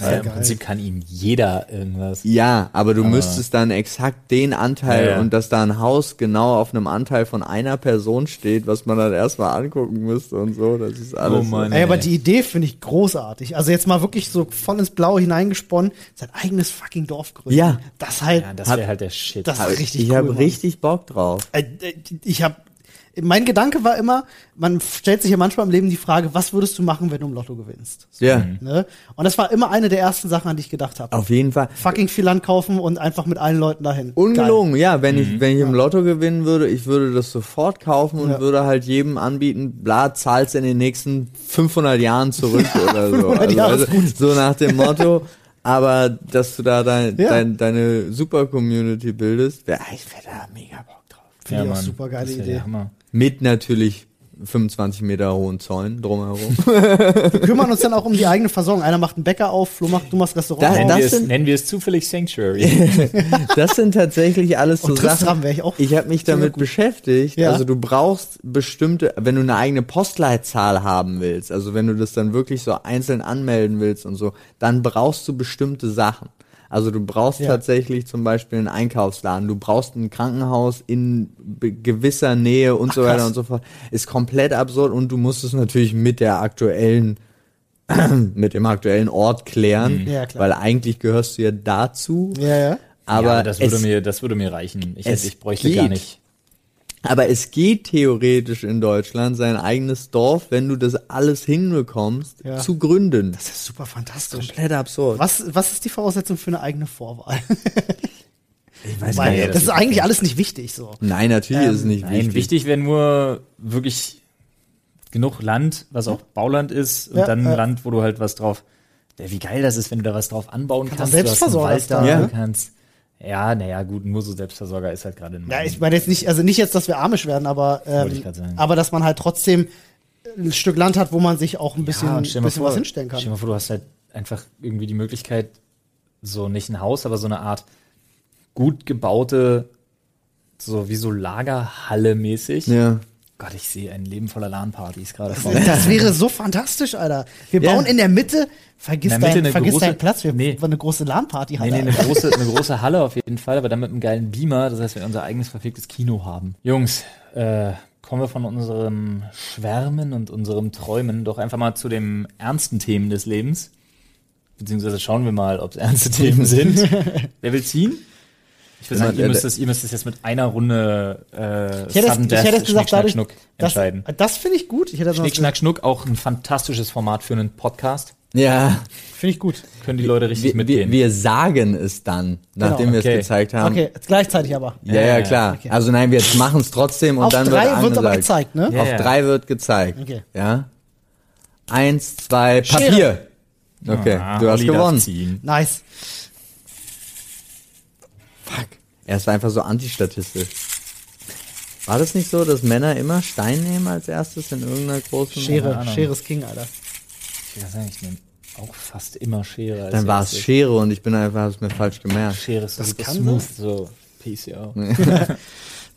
S3: Ja
S2: Im
S3: geil.
S2: Prinzip kann ihnen jeder irgendwas.
S1: Ja, aber du müsstest dann exakt den Anteil
S2: Ja, ja.
S1: und dass da ein Haus genau auf einem Anteil von einer Person steht, was man dann erstmal angucken müsste und so. Das ist alles.
S2: Oh Mann.
S3: Ey, aber die Idee finde ich großartig. Also jetzt mal wirklich so voll ins Blaue hineingesponnen, sein eigenes fucking Dorf gründen.
S1: Ja.
S3: Das halt,
S2: Ja, das wäre halt der Shit.
S3: das
S1: so.
S3: ist richtig
S1: ich
S3: cool.
S1: habe richtig Bock drauf.
S3: Äh, äh, ich habe mein Gedanke war immer, man stellt sich ja manchmal im Leben die Frage, was würdest du machen, wenn du im Lotto gewinnst? So,
S1: Ja,
S3: ne? Und das war immer eine der ersten Sachen, an die ich gedacht habe.
S1: auf jeden Fall.
S3: Fucking viel Land kaufen und einfach mit allen Leuten dahin.
S1: Ungelogen, ja, wenn ich, wenn ich im Lotto gewinnen würde, ich würde das sofort kaufen und
S3: Ja.
S1: würde halt jedem anbieten, bla, zahlt's in den nächsten 500 Jahren zurück oder so.
S3: 500
S1: Also,
S3: Jahre
S1: also,
S3: ist gut.
S1: so nach dem Motto, aber dass du da dein,
S3: Ja.
S1: dein, deine Super-Community bildest, wär, ich wäre da mega Bock
S3: Finde ich auch super geile Idee.
S1: Mit natürlich 25 Meter hohen Zäunen drumherum.
S3: Wir kümmern uns dann auch um die eigene Versorgung. Einer macht einen Bäcker auf, Flo macht, du machst Restaurant
S1: Da-
S3: auf.
S2: Nennen,
S1: das
S2: wir es,
S1: sind-
S2: nennen wir es zufällig Sanctuary.
S1: Das sind tatsächlich alles so
S3: Und Tristan
S1: Sachen.
S3: wäre ich auch.
S1: Ich habe mich damit
S3: gut.
S1: beschäftigt.
S3: Ja.
S1: Also du brauchst bestimmte, wenn du eine eigene Postleitzahl haben willst, also wenn du das dann wirklich so einzeln anmelden willst und so, dann brauchst du bestimmte Sachen. Also du brauchst
S3: Ja.
S1: tatsächlich zum Beispiel einen Einkaufsladen, du brauchst ein Krankenhaus in gewisser Nähe und so weiter
S3: krass.
S1: und so fort. Ist komplett absurd und du musst es natürlich mit der aktuellen mit dem aktuellen Ort klären,
S3: Ja, klar.
S1: weil eigentlich gehörst du ja dazu.
S3: Ja, ja.
S1: Aber,
S2: ja, das würde
S1: es,
S2: mir, das würde mir reichen. Ich,
S1: es
S2: hätte, ich bräuchte gar
S1: geht.
S2: nicht.
S1: Aber es geht theoretisch in Deutschland, sein eigenes Dorf, wenn du das alles hinbekommst,
S3: Ja.
S1: zu gründen.
S3: Das ist super fantastisch.
S1: Komplett absurd.
S3: Was, was ist die Voraussetzung für eine eigene Vorwahl?
S1: Ich weiß
S3: Weil,
S2: nicht,
S3: das,
S2: das
S3: ist eigentlich alles nicht wichtig so.
S1: Nein, natürlich
S3: Ähm,
S1: ist es nicht
S2: Nein,
S1: wichtig.
S2: wichtig, wäre nur wirklich genug Land, was auch Bauland ist, und
S3: Ja,
S2: dann ein
S3: ja.
S2: Land, wo du halt was drauf. Ja, wie geil das ist, wenn du da was drauf anbauen
S3: Kannst
S2: kannst. du hast einen
S3: Selbstversorger
S2: Wald da,
S1: ne?
S2: kannst. Ja, naja, gut, nur so Selbstversorger ist halt gerade in
S3: Ja, ich meine jetzt nicht, also nicht jetzt, dass wir armisch werden, aber, ähm, aber dass man halt trotzdem ein Stück Land hat, wo man sich auch ein bisschen,
S2: Ja,
S3: bisschen
S2: vor,
S3: was hinstellen kann.
S2: Stell dir mal vor, du hast halt einfach irgendwie die Möglichkeit, so nicht ein Haus, aber so eine Art gut gebaute, so wie so Lagerhalle mäßig.
S1: ja.
S2: Gott, ich sehe ein Leben voller LAN-Partys gerade
S3: Das,
S2: vor mir.
S3: das wäre so fantastisch, Alter. Wir
S1: Ja.
S3: bauen in der Mitte, vergiss,
S2: In der Mitte
S3: dein,
S2: eine
S3: vergiss
S2: große-
S3: deinen Platz, wir
S2: Nee.
S3: nee. eine große LAN-Party
S2: Nee,
S3: haben.
S2: nee, eine große, eine große Halle auf jeden Fall, aber dann mit einem geilen Beamer, das heißt, wir unser eigenes verficktes Kino haben. Jungs, äh, kommen wir von unserem Schwärmen und unserem Träumen doch einfach mal zu den ernsten Themen des Lebens. Beziehungsweise schauen wir mal, ob es ernste Themen sind. Wer will ziehen? Ich würde sagen, ihr müsst, es, ihr müsst es jetzt mit einer Runde äh,
S3: Ich hätte, ich hätte es gesagt, dadurch,
S2: Schnuck
S3: das,
S2: entscheiden.
S3: das finde ich gut. Ich hätte
S2: Schnick, Schnack, Schnuck, auch ein fantastisches Format für einen Podcast.
S1: Ja,
S3: finde ich gut.
S2: Können die Leute richtig
S1: wir, wir,
S2: mitgehen.
S1: wir sagen es dann, nachdem wir
S2: okay.
S1: es gezeigt haben.
S3: Okay, gleichzeitig aber.
S1: Ja, ja,
S2: Ja,
S1: klar.
S3: okay.
S1: Also nein, wir machen es trotzdem und
S3: Auf
S1: dann
S3: drei
S1: wird
S3: wird aber gezeigt, ne?
S2: Ja,
S1: Auf
S2: ja.
S1: drei wird gezeigt.
S3: Okay.
S1: Ja. Eins, zwei,
S3: Schere.
S1: Papier. Okay,
S2: Ah,
S1: du hast gewonnen.
S3: Nice.
S1: Fuck. Er ist einfach so antistatistisch. War das nicht so, dass Männer immer Stein nehmen als erstes in irgendeiner großen
S3: Schere,
S2: Ahnung.
S3: Schere ist King, Alter.
S2: Ich würde sagen, ich nehme auch fast immer Schere. als
S1: Dann war es. Schere und ich bin einfach, hab's mir falsch gemerkt.
S2: Schere ist so
S3: Das kann
S2: smooth, so PCO.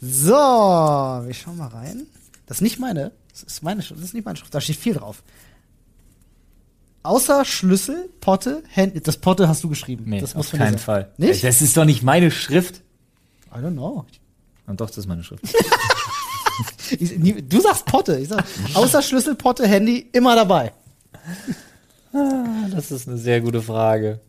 S3: So, wir schauen mal rein. Das ist nicht meine. Das ist meine Schrift. Das ist nicht meine Schrift. Da steht viel drauf. Außer Schlüssel, Potte, Handy. Das Potte hast du geschrieben.
S2: Nee,
S3: das
S2: auf
S3: von dir
S2: keinen. Fall.
S3: Nicht?
S2: Das ist doch nicht meine Schrift.
S3: I don't know.
S2: Und doch, das ist meine Schrift.
S3: Ich, nie- du sagst Potte. Ich sag, außer Schlüssel, Potte, Handy, immer dabei.
S2: Das ist eine sehr gute Frage.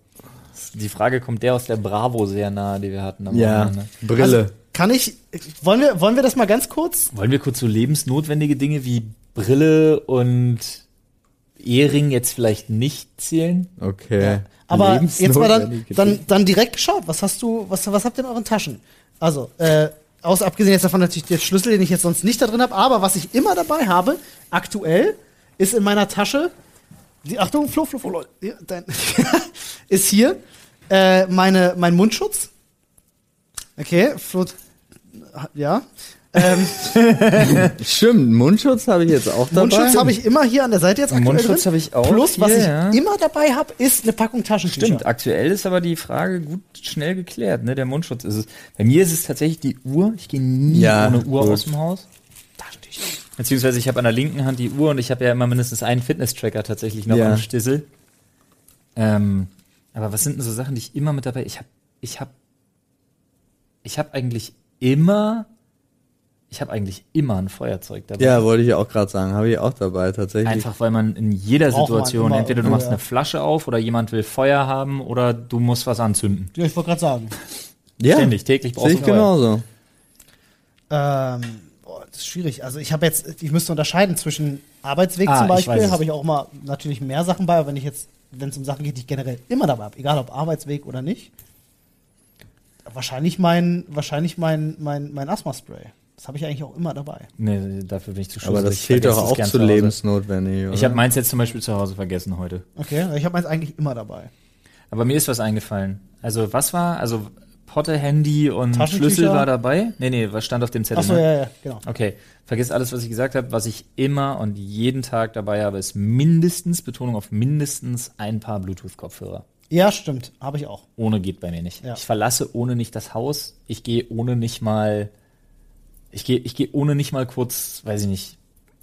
S2: Die Frage kommt der aus der Bravo sehr nahe, die wir hatten am
S1: Ja,
S2: Wochenende.
S1: Brille.
S3: Also, kann ich, wollen wir, wollen wir das mal ganz kurz?
S2: Wollen wir kurz so lebensnotwendige Dinge wie Brille und Ehering jetzt vielleicht nicht zählen?
S1: okay.
S3: Aber jetzt mal dann, dann, dann direkt geschaut. Was hast du, was, was habt ihr in euren Taschen? Also, äh, aus abgesehen jetzt davon natürlich der Schlüssel, den ich jetzt sonst nicht da drin habe, aber was ich immer dabei habe, aktuell, ist in meiner Tasche, die, Achtung, Flo, Flo, Flo, Leute, ja, dein, ist hier äh, meine, mein Mundschutz. Okay, Flo, ja. Ähm,
S1: Stimmt, Mundschutz habe ich jetzt auch dabei.
S3: Mundschutz habe ich immer hier an der Seite jetzt aktuell
S2: Mundschutz habe ich auch
S3: Plus, was
S2: hier,
S3: ich immer dabei habe, ist eine Packung Taschentücher.
S2: Stimmt, aktuell ist aber die Frage gut schnell geklärt, ne? Der Mundschutz ist es. Bei mir ist es tatsächlich die Uhr. Ich gehe nie
S1: Ja,
S2: ohne Uhr
S1: gut.
S2: aus dem Haus. Beziehungsweise ich habe an der linken Hand die Uhr und ich habe ja immer mindestens einen Fitness-Tracker tatsächlich noch
S1: Ja.
S2: am Stissel. Ähm, aber was sind denn so Sachen, die ich immer mit dabei? Ich habe, ich habe, ich habe eigentlich immer, ich habe eigentlich immer ein Feuerzeug dabei.
S1: Ja, wollte ich auch gerade sagen, habe ich auch dabei tatsächlich.
S2: Einfach weil man in jeder
S3: Braucht man
S2: Situation,
S3: immer
S2: entweder du machst
S3: ja.
S2: eine Flasche auf oder jemand will Feuer haben oder du musst was anzünden.
S3: Ja, ich wollte gerade sagen.
S1: ja,
S2: Ständig, täglich brauchst
S1: Sehe
S2: du
S1: ich
S2: Feuer.
S1: genauso.
S3: Ähm, boah, das ist schwierig. Also ich habe jetzt, ich müsste unterscheiden zwischen Arbeitsweg
S2: Ah,
S3: zum
S2: ich weiß
S3: Beispiel,
S2: es.
S3: habe ich auch mal natürlich mehr Sachen bei, aber wenn ich jetzt, wenn es um Sachen geht, die ich generell immer dabei habe, egal ob Arbeitsweg oder nicht, wahrscheinlich mein, wahrscheinlich mein, mein, mein Asthma-Spray. Das habe ich eigentlich auch immer dabei.
S2: Nee, dafür bin ich zu
S1: Aber
S2: schusselig.
S1: das
S2: Ich
S1: fehlt
S2: vergesse
S1: doch auch zu lebensnotwendig, oder?
S2: Ich habe meins jetzt zum Beispiel zu Hause vergessen heute.
S3: Okay, ich habe meins eigentlich immer dabei.
S2: Aber mir ist was eingefallen. Also was war? Also Potte, Handy und? Schlüssel war dabei? Nee, nee, was stand auf dem Zettel?
S3: Achso,
S2: ne?
S3: ja, ja, genau.
S2: Okay, vergiss alles, was ich gesagt habe. Was ich immer und jeden Tag dabei habe, ist mindestens, Betonung auf mindestens ein paar Bluetooth-Kopfhörer.
S3: Ja, stimmt, habe ich auch.
S2: Ohne geht bei mir nicht.
S3: Ja.
S2: Ich verlasse ohne nicht das Haus. Ich gehe ohne nicht mal, ich gehe, ich gehe ohne nicht mal kurz, weiß ich nicht,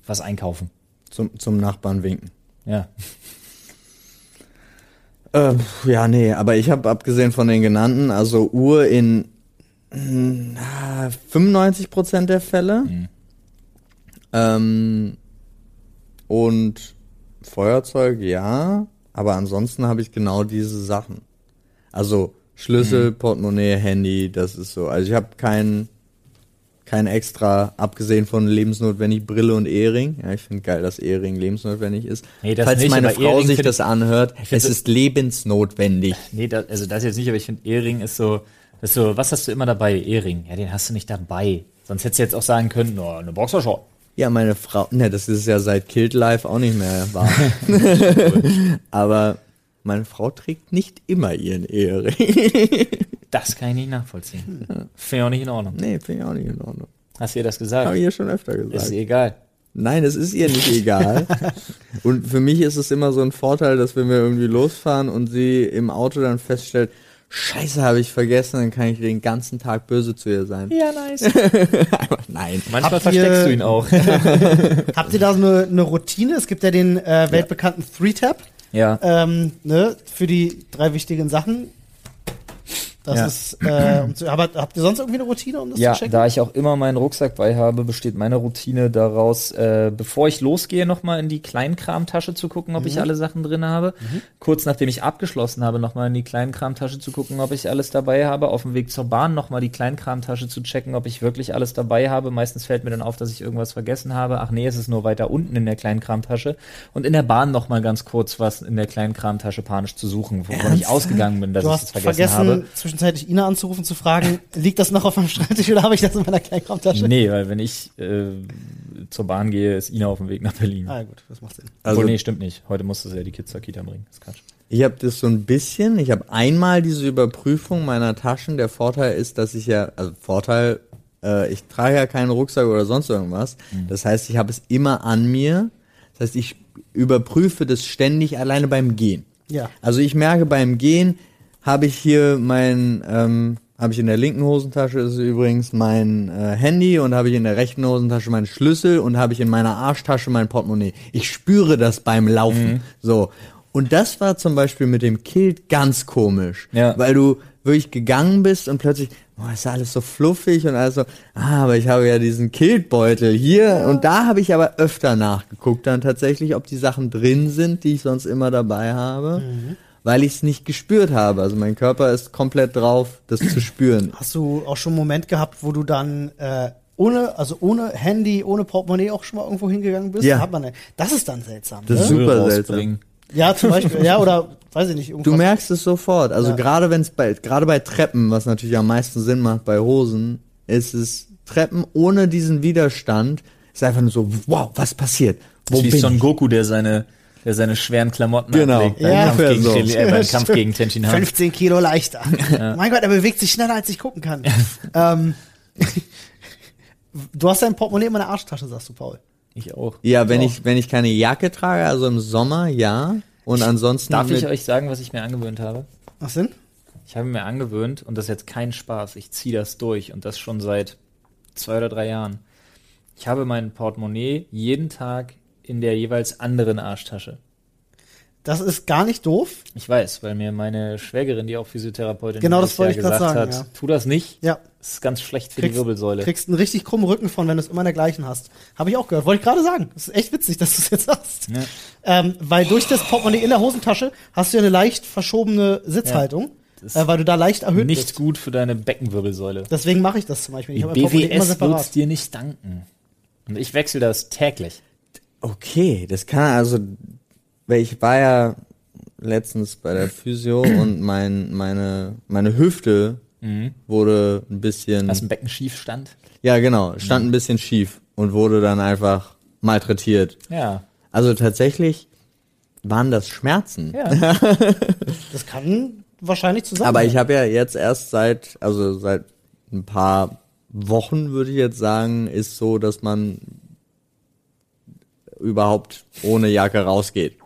S2: was einkaufen.
S1: Zum, zum Nachbarn winken.
S2: Ja.
S1: Äh, ja, nee, aber ich habe abgesehen von den genannten, also Uhr in ah, 95% der Fälle.
S2: Mhm.
S1: Ähm, und Feuerzeug, ja, aber ansonsten habe ich genau diese Sachen. Also Schlüssel, Portemonnaie, Handy, das ist so. Also ich habe kein, kein extra, abgesehen von lebensnotwendig Brille und Ehering. Ja, ich finde geil, dass Ehering lebensnotwendig ist.
S2: Nee, das
S1: Falls
S2: nicht,
S1: meine Frau
S2: Ehering
S1: sich das anhört, es
S2: das-
S1: ist lebensnotwendig.
S2: Nee, da, also das jetzt nicht, aber ich finde, Ehering ist so, ist so, was hast du immer dabei? Ehering. Ja, den hast du nicht dabei. Sonst hättest du jetzt auch sagen können, no, eine Boxershort.
S1: Ja, meine Frau, ne, das ist ja seit Killed Life auch nicht mehr wahr. Aber meine Frau trägt nicht immer ihren Ehering.
S2: Das kann ich nicht nachvollziehen. Finde ich auch nicht in Ordnung.
S1: nee, finde ich auch nicht in Ordnung.
S2: Hast du ihr das
S1: Habe
S2: gesagt?
S1: ich ihr schon öfter
S2: Ist
S1: gesagt.
S2: egal.
S1: Nein, es ist ihr nicht egal. und für mich ist es immer so ein Vorteil, dass wenn wir irgendwie losfahren und sie im Auto dann feststellt, Scheiße, habe ich vergessen, dann kann ich den ganzen Tag böse zu ihr sein.
S2: Ja, nice.
S1: Nein.
S2: Manchmal
S3: Habt ihr-
S2: versteckst du ihn auch.
S3: Habt ihr da so eine, eine Routine? Es gibt ja den äh, weltbekannten Three-Tap
S2: ja.
S3: ähm, ne, für die drei wichtigen Sachen. Das
S2: Ja.
S3: ist, äh, um zu, aber habt ihr sonst irgendwie eine Routine, um das
S2: Ja,
S3: zu checken?
S2: da ich auch immer meinen Rucksack bei habe, besteht meine Routine daraus, äh, bevor ich losgehe, nochmal in die Kleinkramtasche zu gucken, ob ich alle Sachen drin habe. Kurz nachdem ich abgeschlossen habe, nochmal in die Kleinkramtasche zu gucken, ob ich alles dabei habe. Auf dem Weg zur Bahn nochmal die Kleinkramtasche zu checken, ob ich wirklich alles dabei habe. Meistens fällt mir dann auf, dass ich irgendwas vergessen habe. Ach nee, es ist nur weiter unten in der Kleinkramtasche. Und in der Bahn nochmal ganz kurz was in der Kleinkramtasche panisch zu suchen, wovon ich ausgegangen bin, dass
S3: du
S2: ich das vergessen,
S3: vergessen,
S2: habe.
S3: Zwischenzeitlich Ina anzurufen, zu fragen, liegt das noch auf meinem Schreibtisch oder habe ich das in meiner Kleinkramtasche?
S2: Nee, weil wenn ich äh, zur Bahn gehe, ist Ina auf dem Weg nach Berlin.
S3: Ah, gut, das macht Sinn.
S1: Also
S2: Obwohl, nee, stimmt nicht. Heute musste sie ja die Kids zur Kita bringen. Das ist Quatsch.
S1: Ich habe das so ein bisschen. Ich habe einmal diese Überprüfung meiner Taschen. Der Vorteil ist, dass ich ja, also Vorteil, äh, ich trage ja keinen Rucksack oder sonst irgendwas. Das heißt, ich habe es immer an mir. Das heißt, ich überprüfe das ständig alleine beim Gehen.
S3: Ja.
S1: Also ich merke beim Gehen habe ich hier mein, ähm, habe ich in der linken Hosentasche ist übrigens mein äh, Handy und habe ich in der rechten Hosentasche meinen Schlüssel und habe ich in meiner Arschtasche mein Portemonnaie. Ich spüre das beim Laufen. So. Und das war zum Beispiel mit dem Kilt ganz komisch.
S2: Ja.
S1: Weil du wirklich gegangen bist und plötzlich, boah, ist alles so fluffig und alles so, ah, aber ich habe ja diesen Kiltbeutel hier und da habe ich aber öfter nachgeguckt dann tatsächlich, ob die Sachen drin sind, die ich sonst immer dabei habe, weil ich es nicht gespürt habe. Also mein Körper ist komplett drauf, das zu spüren.
S3: Hast du auch schon einen Moment gehabt, wo du dann äh, ohne, also ohne Handy, ohne Portemonnaie auch schon mal irgendwo hingegangen bist?
S1: Ja.
S3: Hat man, das ist dann seltsam.
S1: Das
S3: ne?
S1: ist super seltsam.
S3: Ja, zum Beispiel, ja, oder weiß ich nicht,
S1: Du
S3: irgendwas.
S1: merkst es sofort. Also
S3: Ja.
S1: gerade wenn es bei gerade bei Treppen, was natürlich am meisten Sinn macht bei Hosen, ist es Treppen ohne diesen Widerstand. Ist einfach nur so, wow, was passiert? Wo
S2: Das ist wie
S1: bin
S2: Son? Goku, der seine, der seine schweren Klamotten
S1: Genau.
S2: ablegt beim,
S3: Ja.
S2: Kampf gegen,
S1: so.
S2: Chili- äh, beim
S3: Ja,
S2: Kampf
S3: stimmt.
S2: gegen Tenshin Han.
S3: 15 Kilo leichter. Mein Gott, er bewegt sich schneller, als ich gucken kann. ähm, du hast dein Portemonnaie in meiner Arschtasche, sagst du, Paul.
S2: Ich auch.
S1: Ja, wenn
S3: Ja.
S1: ich wenn ich keine Jacke trage, also im Sommer, ja. Und ansonsten
S2: Darf ich euch sagen, was ich mir angewöhnt habe?
S3: Was denn?
S2: Ich habe mir angewöhnt, und das ist jetzt kein Spaß, ich ziehe das durch und das schon seit zwei oder drei Jahren. Ich habe mein Portemonnaie jeden Tag in der jeweils anderen Arschtasche.
S3: Das ist gar nicht doof.
S2: Ich weiß, weil mir meine Schwägerin, die auch Physiotherapeutin
S3: Genau,
S2: ist,
S3: das wollte
S2: ja
S3: ich grad
S2: gesagt
S3: sagen,
S2: hat,
S3: ja.
S2: tu das nicht.
S3: Ja.
S2: Das ist ganz schlecht für die Wirbelsäule.
S3: kriegst einen richtig krummen Rücken von, wenn du es immer in der gleichen hast. Habe ich auch gehört. Wollte ich gerade sagen. Das ist echt witzig, dass du es jetzt sagst.
S2: Ja.
S3: Ähm, weil durch das Portemonnaie in der Hosentasche hast du ja eine leicht verschobene Sitzhaltung,
S2: Das
S3: äh, weil du da leicht erhöht
S2: Nicht
S3: bist.
S2: gut für deine Beckenwirbelsäule.
S3: Deswegen mache ich das zum Beispiel. Ich
S2: Die BWS
S3: separat.
S2: dir nicht danken. Und ich wechsle das täglich.
S1: Okay, das kann also, weil ich war ja letztens bei der Physio und mein meine meine Hüfte wurde ein bisschen
S2: Hast ein Becken schief stand?
S1: ja genau stand ein bisschen schief und wurde dann einfach malträtiert.
S2: Ja.
S1: Also tatsächlich waren das Schmerzen.
S2: Ja.
S3: Das kann wahrscheinlich zusammen.
S1: Aber ich habe ja jetzt erst seit, also seit ein paar Wochen würde ich jetzt sagen, ist so, dass man überhaupt ohne Jacke rausgeht.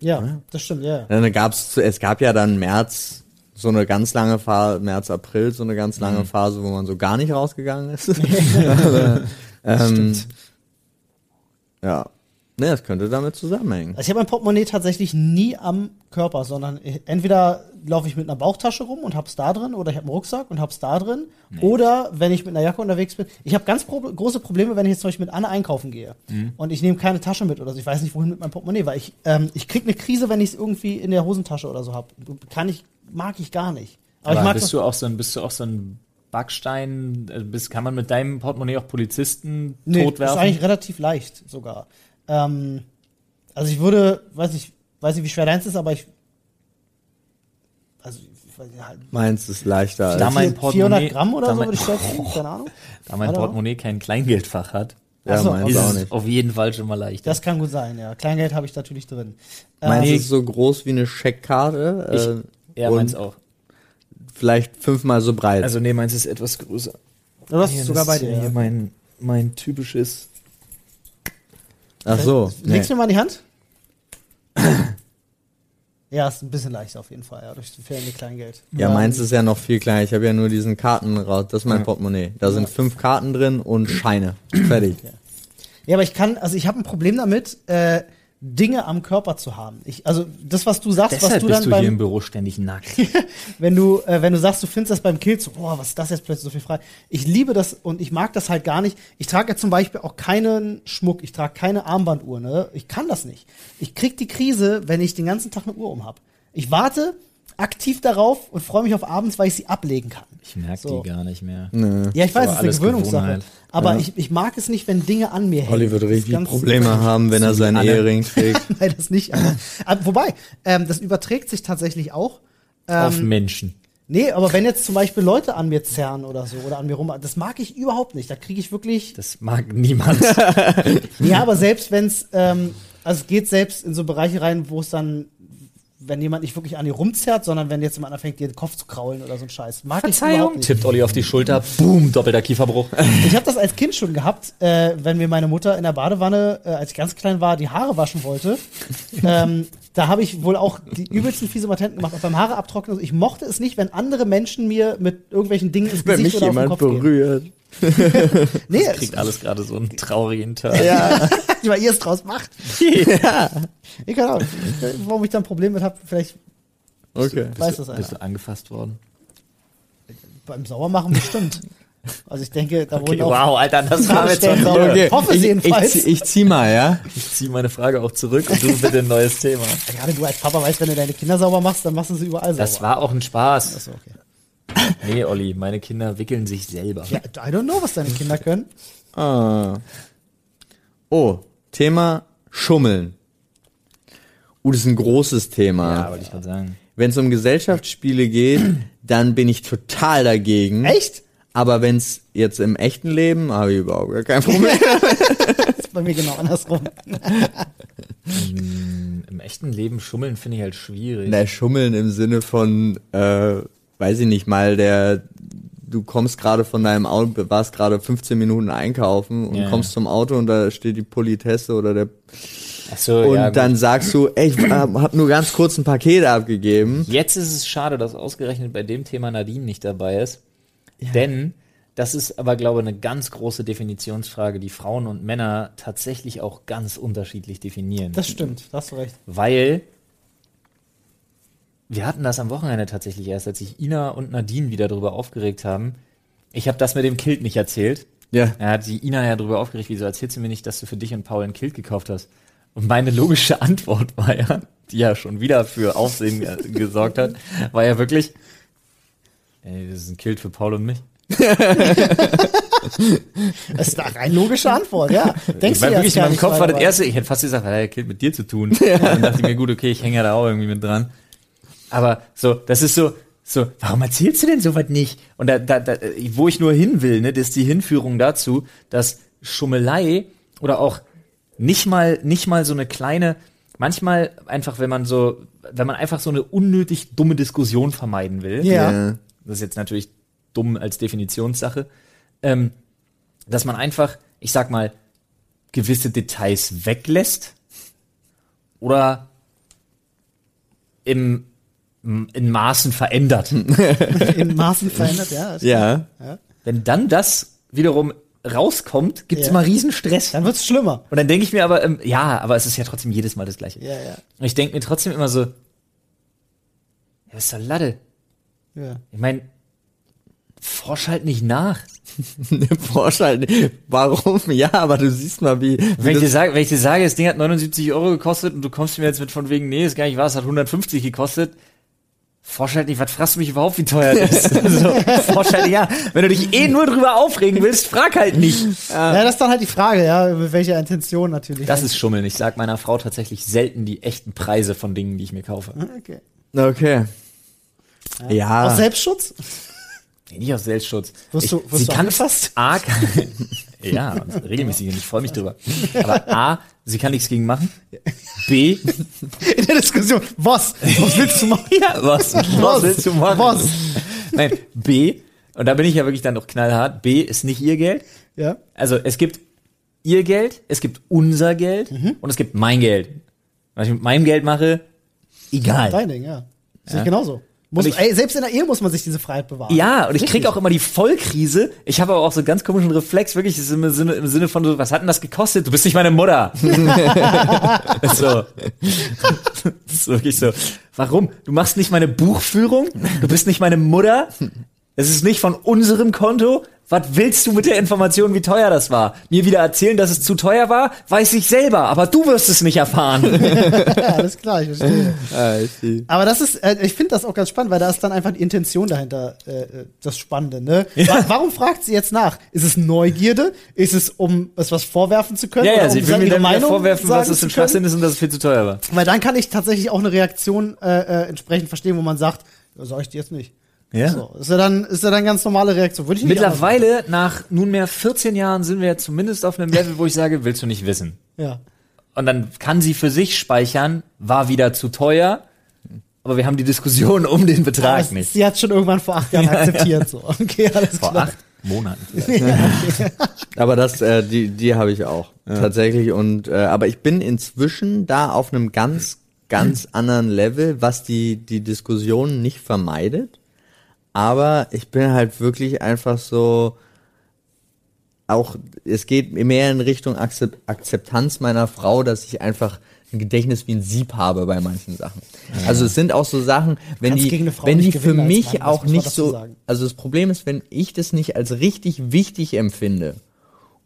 S3: Ja, das stimmt, ja.
S1: Dann gab's, es gab ja dann März so eine ganz lange Phase, März, April, so eine ganz lange Phase, wo man so gar nicht rausgegangen ist. Aber, ähm, ja. Ne, das könnte damit zusammenhängen.
S3: Also ich habe mein Portemonnaie tatsächlich nie am Körper, sondern entweder laufe ich mit einer Bauchtasche rum und hab's da drin, oder ich habe einen Rucksack und hab's da drin, oder wenn ich mit einer Jacke unterwegs bin. Ich habe ganz prob große Probleme, wenn ich jetzt zum Beispiel mit Anne einkaufen gehe und ich nehme keine Tasche mit oder so. Ich weiß nicht, wohin mit meinem Portemonnaie, weil ich ähm, ich krieg eine Krise, wenn ich es irgendwie in der Hosentasche oder so habe. Kann ich, mag ich gar nicht. Aber,
S2: Aber
S3: ich mag
S2: bist du auch so ein, bist du auch so ein Backstein, äh, bist, kann man mit deinem Portemonnaie auch Polizisten
S3: nee, das ist
S2: totwerfen?
S3: eigentlich relativ leicht sogar. Ähm, also ich würde, weiß ich, weiß nicht, wie schwer deins ist, aber ich also ich weiß nicht, halt
S1: Meins ist leichter
S2: Da
S1: als.
S2: mein
S3: vier- 400
S2: Portemonnaie-
S3: Gramm oder so würde ich schätzen, keine Ahnung.
S2: da mein. Portemonnaie kein Kleingeldfach hat,
S1: Ja,
S3: so,
S1: meins
S2: ist
S1: auch nicht.
S2: auf jeden Fall schon mal leichter.
S3: Das kann gut sein, ja. Kleingeld habe ich natürlich drin.
S1: Meins
S3: Ähm,
S1: ist so groß wie eine Scheckkarte äh,
S2: ja,
S1: und
S2: meins auch.
S1: vielleicht fünfmal so breit.
S2: Also nee, meins ist etwas größer.
S3: du hast sogar
S2: das
S3: bei
S2: ist
S3: dir.
S2: Hier
S3: Ja.
S2: mein, mein typisches.
S1: Ach so. Nee.
S3: Legst du mir mal in die Hand? ja, ist ein bisschen leichter auf jeden Fall, ja, durch das fehlende Kleingeld.
S1: Ja,
S3: Ähm,
S1: meins ist ja noch viel kleiner. Ich habe ja nur diesen Karten raus. Das ist mein
S2: Ja.
S1: Portemonnaie. Da sind fünf Karten drin und Scheine. Fertig.
S3: Ja, aber ich kann, also ich habe ein Problem damit, äh, Dinge am Körper zu haben. Ich, also das, was du sagst, was
S2: Deshalb
S3: du
S2: bist
S3: dann
S2: du
S3: beim,
S2: hier im Büro ständig nackt.
S3: wenn du, äh, wenn du sagst, du findest das beim Kill so, boah, was ist das jetzt plötzlich so viel frei? Ich liebe das und ich mag das halt gar nicht. Ich trage ja zum Beispiel auch keinen Schmuck, ich trage keine Armbanduhr, ne? Ich kann das nicht. Ich krieg die Krise, wenn ich den ganzen Tag eine Uhr um hab. Ich warte aktiv darauf und freue mich auf abends, weil ich sie ablegen kann.
S2: Ich merke
S3: So.
S2: die gar nicht mehr.
S3: Ja, ich weiß, es ist eine Gewöhnungssache.
S2: Gewohnheit.
S3: Aber
S1: Ja.
S3: ich, ich mag es nicht, wenn Dinge an mir hängen.
S1: Olli wird richtig Probleme haben, wenn er seinen. Ehering trägt.
S3: Nein, das nicht. Aber, aber wobei, ähm, das überträgt sich tatsächlich auch.
S2: Auf
S3: Ähm,
S2: Menschen.
S3: nee, aber wenn jetzt zum Beispiel Leute an mir zerren oder so oder an mir rum, das mag ich überhaupt nicht. Da kriege ich wirklich.
S2: Das mag niemand.
S3: Ja, aber selbst wenn es, ähm, also es geht selbst in so Bereiche rein, wo es dann, wenn jemand nicht wirklich an dir rumzerrt, sondern wenn jetzt jemand anfängt, dir den Kopf zu kraulen oder so ein Scheiß. Mag ich überhaupt nicht.
S2: Tippt Olli auf die Schulter. Boom, doppelter Kieferbruch.
S3: Ich habe das als Kind schon gehabt, äh, wenn mir meine Mutter in der Badewanne, äh, als ich ganz klein war, die Haare waschen wollte. ähm, da habe ich wohl auch die übelsten fiese Matenten gemacht, auch beim Haare abtrocknen. Also ich mochte es nicht, wenn andere Menschen mir mit irgendwelchen Dingen ins
S1: Wenn
S3: Gesicht
S1: mich
S3: oder auf den
S1: jemand
S3: Kopf gehen. Nee,
S2: Kriegt alles gerade so einen traurigen Turn.
S1: Ja.
S3: weil ihr es draus macht. ja. Ich kann auch. Warum ich da ein Problem mit habe, vielleicht
S1: Okay.
S3: weiß das einer.
S2: Bist du angefasst worden?
S3: Beim Sauermachen bestimmt. Also ich denke, da
S2: Okay,
S3: wurden auch
S2: wow, Alter, das war jetzt schon okay.
S3: Ich hoffe es
S1: ich,
S3: jedenfalls.
S1: Ich, zieh- ich zieh mal, ja?
S2: Ich ziehe meine Frage auch zurück und du bitte ein neues Thema.
S3: Gerade du als Papa weißt, wenn du deine Kinder sauber machst, dann machst du sie überall sauber.
S2: Das war auch ein Spaß.
S3: Achso, okay.
S2: Nee, Olli, meine Kinder wickeln sich selber.
S3: Ja, I don't know, was deine Kinder können.
S1: Ah. Oh, Thema Schummeln. Uh, das ist ein großes Thema.
S2: Ja, wollte ich gerade sagen.
S1: Wenn es um Gesellschaftsspiele geht, dann bin ich total dagegen.
S3: Echt?
S1: Aber wenn es jetzt im echten Leben, habe ich überhaupt gar kein Problem.
S3: Das ist bei mir genau andersrum.
S2: Im echten Leben schummeln finde ich halt schwierig.
S1: Na, Schummeln im Sinne von, äh, weiß ich nicht mal, der, du kommst gerade von deinem Auto, warst gerade 15 Minuten einkaufen und
S2: Ja.
S1: kommst zum Auto und da steht die Politesse oder der
S2: Ach so,
S1: und
S2: ja, gut.
S1: dann sagst du, ey, ich hab nur ganz kurz ein Paket abgegeben.
S2: Jetzt ist es schade, dass ausgerechnet bei dem Thema Nadine nicht dabei ist. Denn das ist aber, glaube ich, eine ganz große Definitionsfrage, die Frauen und Männer tatsächlich auch ganz unterschiedlich definieren.
S3: Das stimmt, da hast du recht.
S2: Weil wir hatten das am Wochenende tatsächlich erst, als sich Ina und Nadine wieder darüber aufgeregt haben. Ich habe das mit dem Kilt nicht erzählt.
S1: Ja.
S2: Er hat die Ina ja darüber aufgeregt, wieso erzählst du mir nicht, dass du für dich und Paul ein Kilt gekauft hast? Und meine logische Antwort war ja, die ja schon wieder für Aufsehen gesorgt hat, war ja wirklich, ey, das ist ein Kilt für Paul und mich.
S3: Das ist eine rein logische Antwort, ja. Denkst
S2: ich
S3: du
S2: wirklich in meinem
S3: nicht
S2: Kopf war das erste, ich hätte fast gesagt, hat ja Kilt mit dir zu tun. Und dann dachte ich mir, gut, okay, ich hänge ja da auch irgendwie mit dran. Aber so, das ist so, so, warum erzählst du denn sowas nicht? Und da, da, da, wo ich nur hin will, ne, das ist die Hinführung dazu, dass Schummelei oder auch nicht mal, nicht mal so eine kleine, manchmal einfach, wenn man so, wenn man einfach so eine unnötig dumme Diskussion vermeiden will,
S3: Ja.
S2: das ist jetzt natürlich dumm als Definitionssache, ähm, dass man einfach, ich sag mal, gewisse Details weglässt oder im, in Maßen verändert.
S3: In Maßen verändert, ja. ist-
S1: Ja.
S2: Wenn dann das wiederum rauskommt, gibt's
S3: Ja.
S2: immer Riesenstress.
S3: Dann wird's schlimmer.
S2: Und dann denke ich mir aber, ähm, ja, aber es ist ja trotzdem jedes Mal das Gleiche.
S3: Ja, ja.
S2: Und ich denke mir trotzdem immer so, ja, ist doch Latte.
S3: ja.
S2: Ich meine, forsch halt nicht nach.
S1: Porsche halt. Warum? Ja, aber du siehst mal, wie. wie
S2: Wenn ich, dir sage, wenn ich dir sage, das Ding hat 79 Euro gekostet und du kommst mir jetzt mit von wegen, nee, ist gar nicht wahr, es hat 150 gekostet. Forsch halt nicht, was fragst du mich überhaupt, wie teuer das ist? also, forsch halt, ja. Wenn du dich eh nur drüber aufregen willst, frag halt nicht.
S3: ja, das ist dann halt die Frage, ja, mit welcher Intention natürlich.
S2: Das ist Schummeln. Ich sag meiner Frau tatsächlich selten die echten Preise von Dingen, die ich mir kaufe.
S3: Okay.
S1: okay. Ja.
S3: Aus Selbstschutz?
S2: Nee, nicht aus Selbstschutz.
S3: Wirst du- wirst
S2: sie
S3: du
S2: kann
S3: angefasst?
S2: A, kann, ja, regelmäßig und ich freue mich drüber. Aber A, sie kann nichts gegen machen. B,
S3: In der Diskussion. Was? Was willst du machen?
S2: ja, was, was willst du machen?
S3: Was?
S2: Nein, B, und da bin ich ja wirklich dann noch knallhart, B ist nicht ihr Geld.
S3: Ja.
S2: Also es gibt ihr Geld, es gibt unser Geld
S3: Mhm.
S2: und es gibt mein Geld. Was ich mit meinem Geld mache, egal.
S3: Dein Ding, ja. Sehe
S2: Ja.
S3: genauso. Muss,
S2: ich-
S3: ey, selbst in der Ehe muss man sich diese Freiheit bewahren.
S2: Ja, und ich krieg
S3: Richtig.
S2: auch immer die Vollkrise. Ich habe aber auch so einen ganz komischen Reflex, wirklich, im Sinne, im Sinne von so, was hat denn das gekostet? Du bist nicht meine Mutter. so. Das ist wirklich so. Warum? Du machst nicht meine Buchführung? Du bist nicht meine Mutter? Es ist nicht von unserem Konto? Was willst du mit der Information, wie teuer das war? Mir wieder erzählen, dass es zu teuer war? Weiß ich selber, aber du wirst es nicht erfahren.
S3: Ja, alles klar, ich verstehe.
S1: Ah, ich.
S3: Aber das ist, äh, ich finde das auch ganz spannend, weil da ist dann einfach die Intention dahinter äh, äh, das Spannende. Ne? Wa warum fragt sie jetzt nach? Ist es Neugierde? Ist es, um es was vorwerfen zu können?
S2: ja, ja, sie
S3: um
S2: will mir dann wieder
S3: Meinung
S2: vorwerfen, was es
S3: können?
S2: Schwachsinn ist und dass es viel zu teuer war.
S3: Weil dann kann ich tatsächlich auch eine Reaktion äh, äh, entsprechend verstehen, wo man sagt, ja, sag ich dir jetzt nicht.
S2: Ja.
S3: So, ist ja dann, ist ja dann ganz normale Reaktion. Würde ich nicht
S2: Mittlerweile, nach nunmehr 14 Jahren, sind wir ja zumindest auf einem Level, wo ich sage, willst du nicht wissen?
S3: Ja.
S2: Und dann kann sie für sich speichern, war wieder zu teuer, aber wir haben die Diskussion um den Betrag
S3: Aber
S2: nicht.
S3: Sie hat schon irgendwann vor acht Jahren
S2: Ja, ja.
S3: akzeptiert. So. Okay, alles
S2: Vor
S3: klar.
S2: acht Monaten.
S1: Aber das, äh, die, die habe ich auch tatsächlich. Und äh, aber ich bin inzwischen da auf einem ganz, ganz anderen Level, was die die Diskussion nicht vermeidet. Aber ich bin halt wirklich einfach so. Auch es geht mehr in Richtung Akzep Akzeptanz meiner Frau, dass ich einfach ein Gedächtnis wie ein Sieb habe bei manchen Sachen. Also es sind auch so Sachen, wenn
S3: Kannst
S1: die, wenn die für mich
S3: Mann,
S1: auch nicht so,
S3: sagen.
S1: also das Problem ist, wenn ich das nicht als richtig wichtig empfinde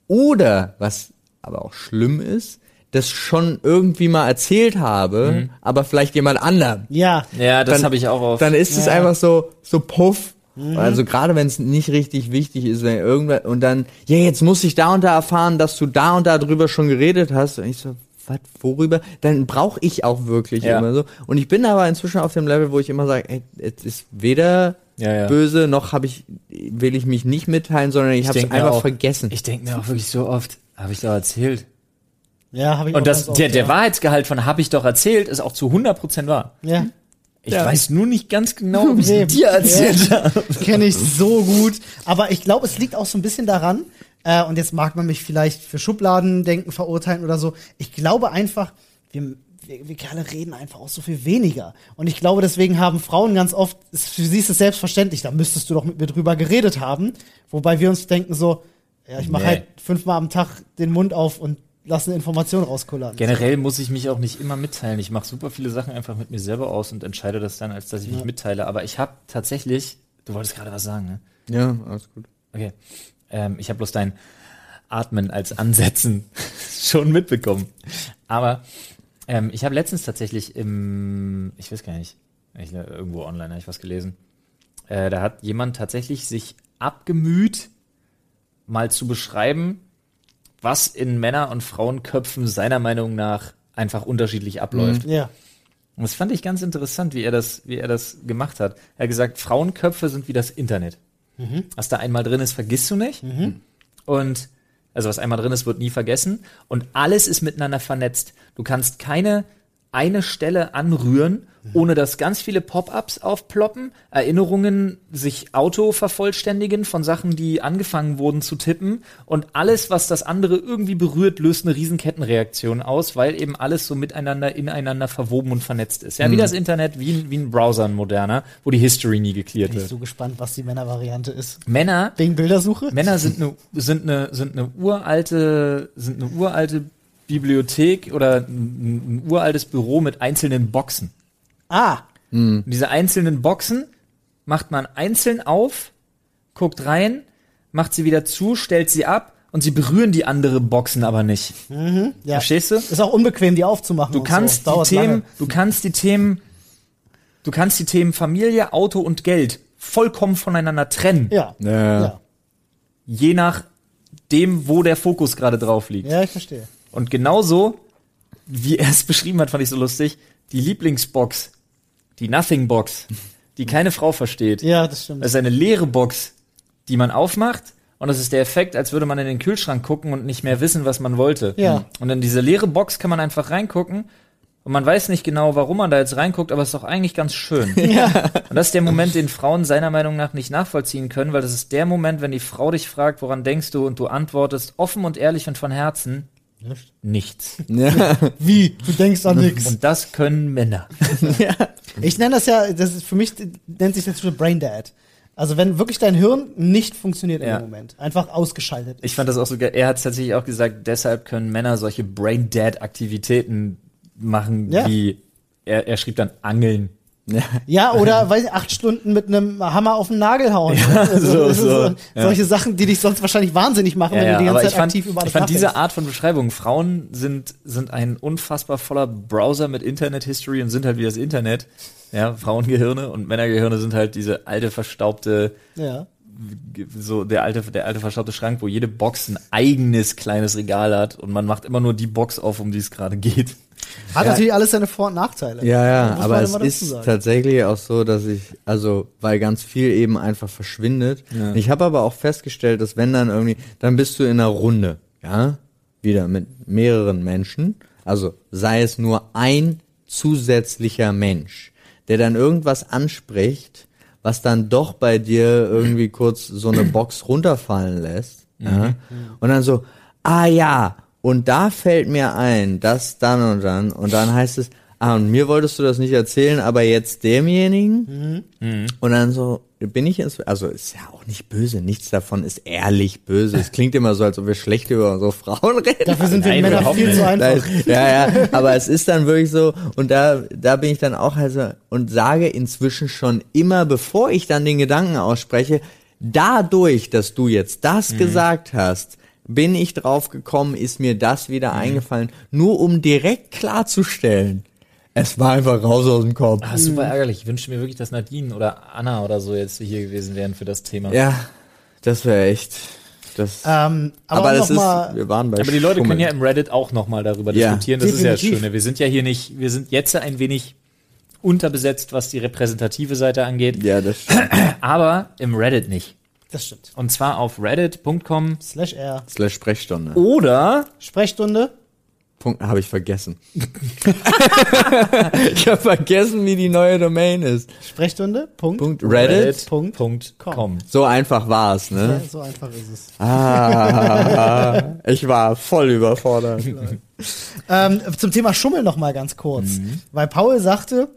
S1: oder was aber auch schlimm ist, das schon irgendwie mal erzählt habe, aber vielleicht jemand anderem.
S3: Ja.
S2: Ja, das habe ich auch oft.
S1: Dann ist es
S3: Ja.
S1: einfach so so puff.
S3: Mhm.
S1: Also gerade wenn es nicht richtig wichtig ist, wenn irgendwer und dann ja, jetzt muss ich da und da erfahren, dass du da und da drüber schon geredet hast und ich so was, worüber? Dann brauche ich auch wirklich
S2: Ja.
S1: immer so. Und ich bin aber inzwischen auf dem Level, wo ich immer sage, ey, es ist weder
S2: Ja, ja.
S1: böse, noch habe ich, will ich mich nicht mitteilen, sondern ich, habe es einfach
S2: auch-
S1: vergessen.
S2: Ich denke mir auch wirklich so oft, habe ich doch erzählt.
S3: Ja, habe ich auch
S2: Und das,
S3: ganz oft,
S2: der, der
S3: ja.
S2: Wahrheitsgehalt von habe ich doch erzählt ist auch zu 100% wahr.
S3: Ja.
S2: Ich
S1: Ja.
S2: weiß nur nicht ganz genau, ich
S3: Nee.
S2: dir erzählt
S3: Ja.
S2: habe.
S3: Kenne ich so gut. Aber ich glaube, es liegt auch so ein bisschen daran, äh, und jetzt mag man mich vielleicht für Schubladendenken verurteilen oder so. Ich glaube einfach, wir, wir, wir Kerle reden einfach auch so viel weniger. Und ich glaube, deswegen haben Frauen ganz oft, es- für sie ist es selbstverständlich, da müsstest du doch mit mir drüber geredet haben. Wobei wir uns denken so, ja, ich mache
S2: Nee.
S3: halt fünfmal am Tag den Mund auf und lass eine Information rauskullern.
S2: Generell muss ich mich auch nicht immer mitteilen. Ich mache super viele Sachen einfach mit mir selber aus und entscheide das dann, als dass ich mich mitteile. Aber ich habe tatsächlich, du wolltest gerade was sagen, ne?
S1: Ja, alles gut.
S2: Okay. Ähm, ich habe bloß dein Atmen als Ansetzen schon mitbekommen. Aber ähm, ich habe letztens tatsächlich im, ich weiß gar nicht, ich, äh, irgendwo online habe ich was gelesen. Äh, da hat jemand tatsächlich sich abgemüht, mal zu beschreiben, was in Männer- und Frauenköpfen seiner Meinung nach einfach unterschiedlich abläuft.
S3: Ja.
S2: Und das fand ich ganz interessant, wie er das, wie er das gemacht hat. Er hat gesagt, Frauenköpfe sind wie das Internet. Was da einmal drin ist, vergisst du nicht. Und also was einmal drin ist, wird nie vergessen. Und alles ist miteinander vernetzt. Du kannst keine eine Stelle anrühren, ohne dass ganz viele Pop-ups aufploppen, Erinnerungen sich auto vervollständigen von Sachen, die angefangen wurden zu tippen und alles, was das andere irgendwie berührt, löst eine Riesenkettenreaktion aus, weil eben alles so miteinander, ineinander verwoben und vernetzt ist. Ja, wie das Internet, wie, ein- wie ein Browser, ein moderner, wo die History nie geklärt
S3: Bin ich
S2: wird.
S3: so gespannt, was die Männervariante ist.
S2: Männer
S3: Wegen Bildersuche?
S2: Männer sind eine sind eine sind eine uralte sind eine uralte Bibliothek oder ein, ein uraltes Büro mit einzelnen Boxen.
S3: Ah,
S2: Und diese einzelnen Boxen macht man einzeln auf, guckt rein, macht sie wieder zu, stellt sie ab und sie berühren die andere Boxen aber nicht.
S3: ja.
S2: Verstehst du?
S3: Ist auch unbequem, die aufzumachen.
S2: Du kannst
S3: so.
S2: die
S3: Dauert
S2: Themen,
S3: lange.
S2: du kannst die Themen, du kannst die Themen Familie, Auto und Geld vollkommen voneinander trennen.
S3: Ja.
S1: Ja.
S3: Ja.
S2: Je nach dem, wo der Fokus gerade drauf liegt.
S3: ja, ich verstehe.
S2: Und genauso, wie er es beschrieben hat, fand ich so lustig, die Lieblingsbox, die Nothing Box, die keine Frau versteht.
S3: Ja, das stimmt.
S2: Das ist eine leere Box, die man aufmacht und das ist der Effekt, als würde man in den Kühlschrank gucken und nicht mehr wissen, was man wollte.
S3: Ja.
S2: Und in diese leere Box kann man einfach reingucken und man weiß nicht genau, warum man da jetzt reinguckt, aber es ist doch eigentlich ganz schön. Und das ist der Moment, den Frauen seiner Meinung nach nicht nachvollziehen können, weil das ist der Moment, wenn die Frau dich fragt, woran denkst du und du antwortest offen und ehrlich und von Herzen, nichts.
S1: Ja.
S3: Wie? Du denkst an nichts.
S2: Und das können Männer.
S3: Ich nenne das ja, das ist für mich nennt sich das Brain Dead. Also wenn wirklich dein Hirn nicht funktioniert
S2: Ja.
S3: im Moment, einfach ausgeschaltet.
S2: Ich fand das auch so geil. Er hat tatsächlich auch gesagt, deshalb können Männer solche Brain-Dead-Aktivitäten machen,
S3: Ja.
S2: wie er, er schrieb dann Angeln.
S3: Ja, oder weiß ich, acht Stunden mit einem Hammer auf den Nagel hauen. Also,
S2: so, so,
S3: so, Solche Sachen, die dich sonst wahrscheinlich wahnsinnig machen, wenn du die ganze Zeit
S2: fand,
S3: aktiv über alles
S2: ich fand diese. Art von Beschreibung, Frauen sind, sind ein unfassbar voller Browser mit Internet-History und sind halt wie das Internet. Ja, Frauengehirne und Männergehirne sind halt diese alte, verstaubte,
S3: Ja.
S2: so der alte, der alte verstaubte Schrank, wo jede Box ein eigenes kleines Regal hat und man macht immer nur die Box auf, um die es gerade geht.
S3: Hat natürlich alles seine Vor- und Nachteile.
S1: Ja, ja, aber es ist
S3: sagen.
S1: tatsächlich auch so, dass ich, also, weil ganz viel eben einfach verschwindet. Ich habe aber auch festgestellt, dass wenn dann irgendwie, dann bist du in einer Runde, ja, wieder mit mehreren Menschen, also sei es nur ein zusätzlicher Mensch, der dann irgendwas anspricht, was dann doch bei dir irgendwie kurz so eine Box runterfallen lässt, ja, und dann so, ah ja, und da fällt mir ein, das dann und dann, und dann heißt es, ah, und mir wolltest du das nicht erzählen, aber jetzt demjenigen? Und dann so, bin ich jetzt, also ist ja auch nicht böse, nichts davon ist ehrlich böse. Es klingt immer so, als ob wir schlecht über unsere Frauen reden.
S3: Dafür sind wir Männer viel
S2: nicht.
S3: zu einfach.
S1: Nein, ja, ja, aber es ist dann wirklich so, und da, da bin ich dann auch halt so, und sage inzwischen schon immer, bevor ich dann den Gedanken ausspreche, dadurch, dass du jetzt das gesagt hast, bin ich drauf gekommen, ist mir das wieder eingefallen, nur um direkt klarzustellen. Es war einfach raus aus dem Kopf.
S2: Ah, super ärgerlich. Ich wünschte mir wirklich, dass Nadine oder Anna oder so jetzt hier gewesen wären für das Thema.
S1: Ja, das wäre echt. Das,
S3: Ähm, aber
S1: aber das
S3: noch
S1: ist,
S3: mal,
S1: wir waren bei
S2: Aber die Leute
S1: Schummeln.
S2: können ja im Reddit auch nochmal darüber
S1: Ja,
S2: diskutieren. Das ist ja das
S3: definitiv.
S2: Schöne. Wir sind ja hier nicht, wir sind jetzt ein wenig unterbesetzt, was die repräsentative Seite angeht,
S1: Ja, das stimmt.
S2: aber im Reddit nicht.
S3: Das stimmt.
S2: Und zwar auf reddit.com
S3: Slash R.
S1: Slash Sprechstunde.
S2: oder
S3: Sprechstunde.
S1: Punkt habe ich vergessen. ich habe vergessen, wie die neue Domain ist.
S3: Sprechstunde. Punkt.
S1: Punkt Reddit.
S3: Punkt.
S2: Punkt com.
S1: So einfach war's,
S3: Ja,
S1: ne?
S3: so einfach ist es.
S1: Ah, ich war voll überfordert.
S3: Ähm, zum Thema Schummel noch mal ganz kurz. Weil Paul sagte,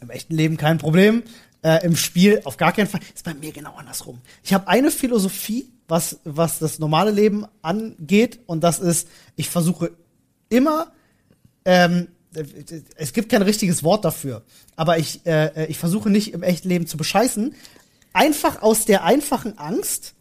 S3: im echten Leben kein Problem, äh, im Spiel auf gar keinen Fall. Ist bei mir genau andersrum. Ich habe eine Philosophie, was, was das normale Leben angeht, und das ist, ich versuche immer, ähm, es gibt kein richtiges Wort dafür, aber ich, äh, ich versuche nicht im echten Leben zu bescheißen, einfach aus der einfachen Angst,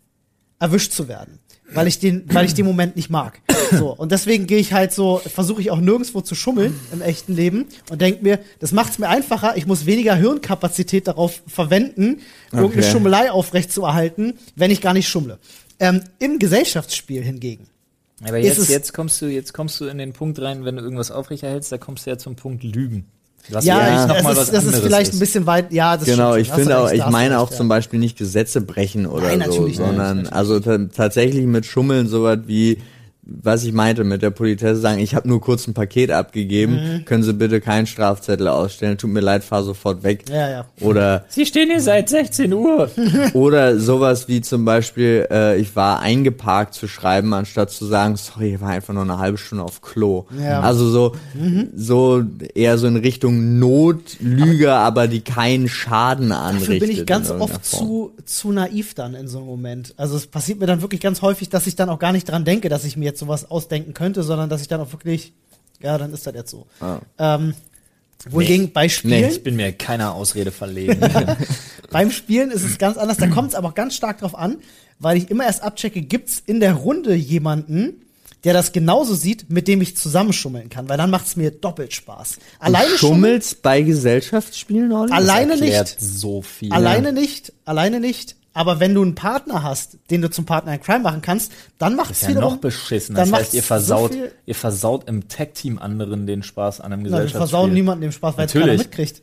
S3: erwischt zu werden. Weil ich den, weil ich den Moment nicht mag. So. Und deswegen gehe ich halt so, versuche ich auch nirgendwo zu schummeln im echten Leben und denke mir, das macht es mir einfacher, ich muss weniger Hirnkapazität darauf verwenden, irgendeine
S1: Okay.
S3: Schummelei aufrechtzuerhalten, wenn ich gar nicht schummle. Ähm, Im Gesellschaftsspiel hingegen.
S2: Aber jetzt, jetzt kommst du, jetzt kommst du in den Punkt rein, wenn du irgendwas aufrechterhältst, da kommst du ja zum Punkt Lügen. Was
S3: Ja,
S2: eigentlich
S3: ich,
S2: noch
S3: das,
S2: mal
S3: ist,
S2: was
S3: das ist vielleicht ein bisschen weit, ja, das
S1: Genau, ich finde auch, ich meine auch
S3: ja.
S1: zum Beispiel nicht Gesetze brechen oder
S3: Nein,
S1: so,
S3: nicht,
S1: sondern
S3: natürlich.
S1: also ta- tatsächlich mit Schummeln sowas wie was ich meinte mit der Politesse sagen, ich habe nur kurz ein Paket abgegeben,
S3: Mhm.
S1: können Sie bitte keinen Strafzettel ausstellen, tut mir leid, fahr sofort weg.
S3: Ja, ja.
S1: Oder
S2: Sie stehen hier seit 16 Uhr.
S1: Oder sowas wie zum Beispiel, äh, ich war eingeparkt zu schreiben, anstatt zu sagen, sorry, ich war einfach nur eine halbe Stunde auf Klo.
S3: Ja.
S1: Also so, so eher so in Richtung Notlüge, aber die keinen Schaden anrichtet.
S3: Dafür bin ich ganz oft
S1: Form.
S3: zu, zu naiv dann in so einem Moment. Also es passiert mir dann wirklich ganz häufig, dass ich dann auch gar nicht dran denke, dass ich mir jetzt sowas ausdenken könnte, sondern dass ich dann auch wirklich, ja, dann ist das jetzt so.
S1: Ah.
S3: Ähm, wohingegen bei Spielen,
S2: Ich bin mir keiner Ausrede verlegen.
S3: beim Spielen ist es ganz anders, da kommt es aber auch ganz stark drauf an, weil ich immer erst abchecke, gibt's in der Runde jemanden, der das genauso sieht, mit dem ich zusammenschummeln kann, weil dann macht's mir doppelt Spaß. Alleine
S1: du schummelst bei Gesellschaftsspielen, Olli?
S3: Alleine nicht.
S2: so viel.
S3: Alleine nicht, alleine nicht. Aber wenn du einen Partner hast, den du zum Partner in Crime machen kannst, dann macht's
S2: ist ja noch beschissen.
S3: dann
S2: Das heißt, ihr versaut,
S3: so
S2: ihr versaut im Tag-Team anderen den Spaß an einem
S3: Na, wir
S2: Gesellschaftsspiel.
S3: versauen niemanden dem Spaß, weil es keiner mitkriegt.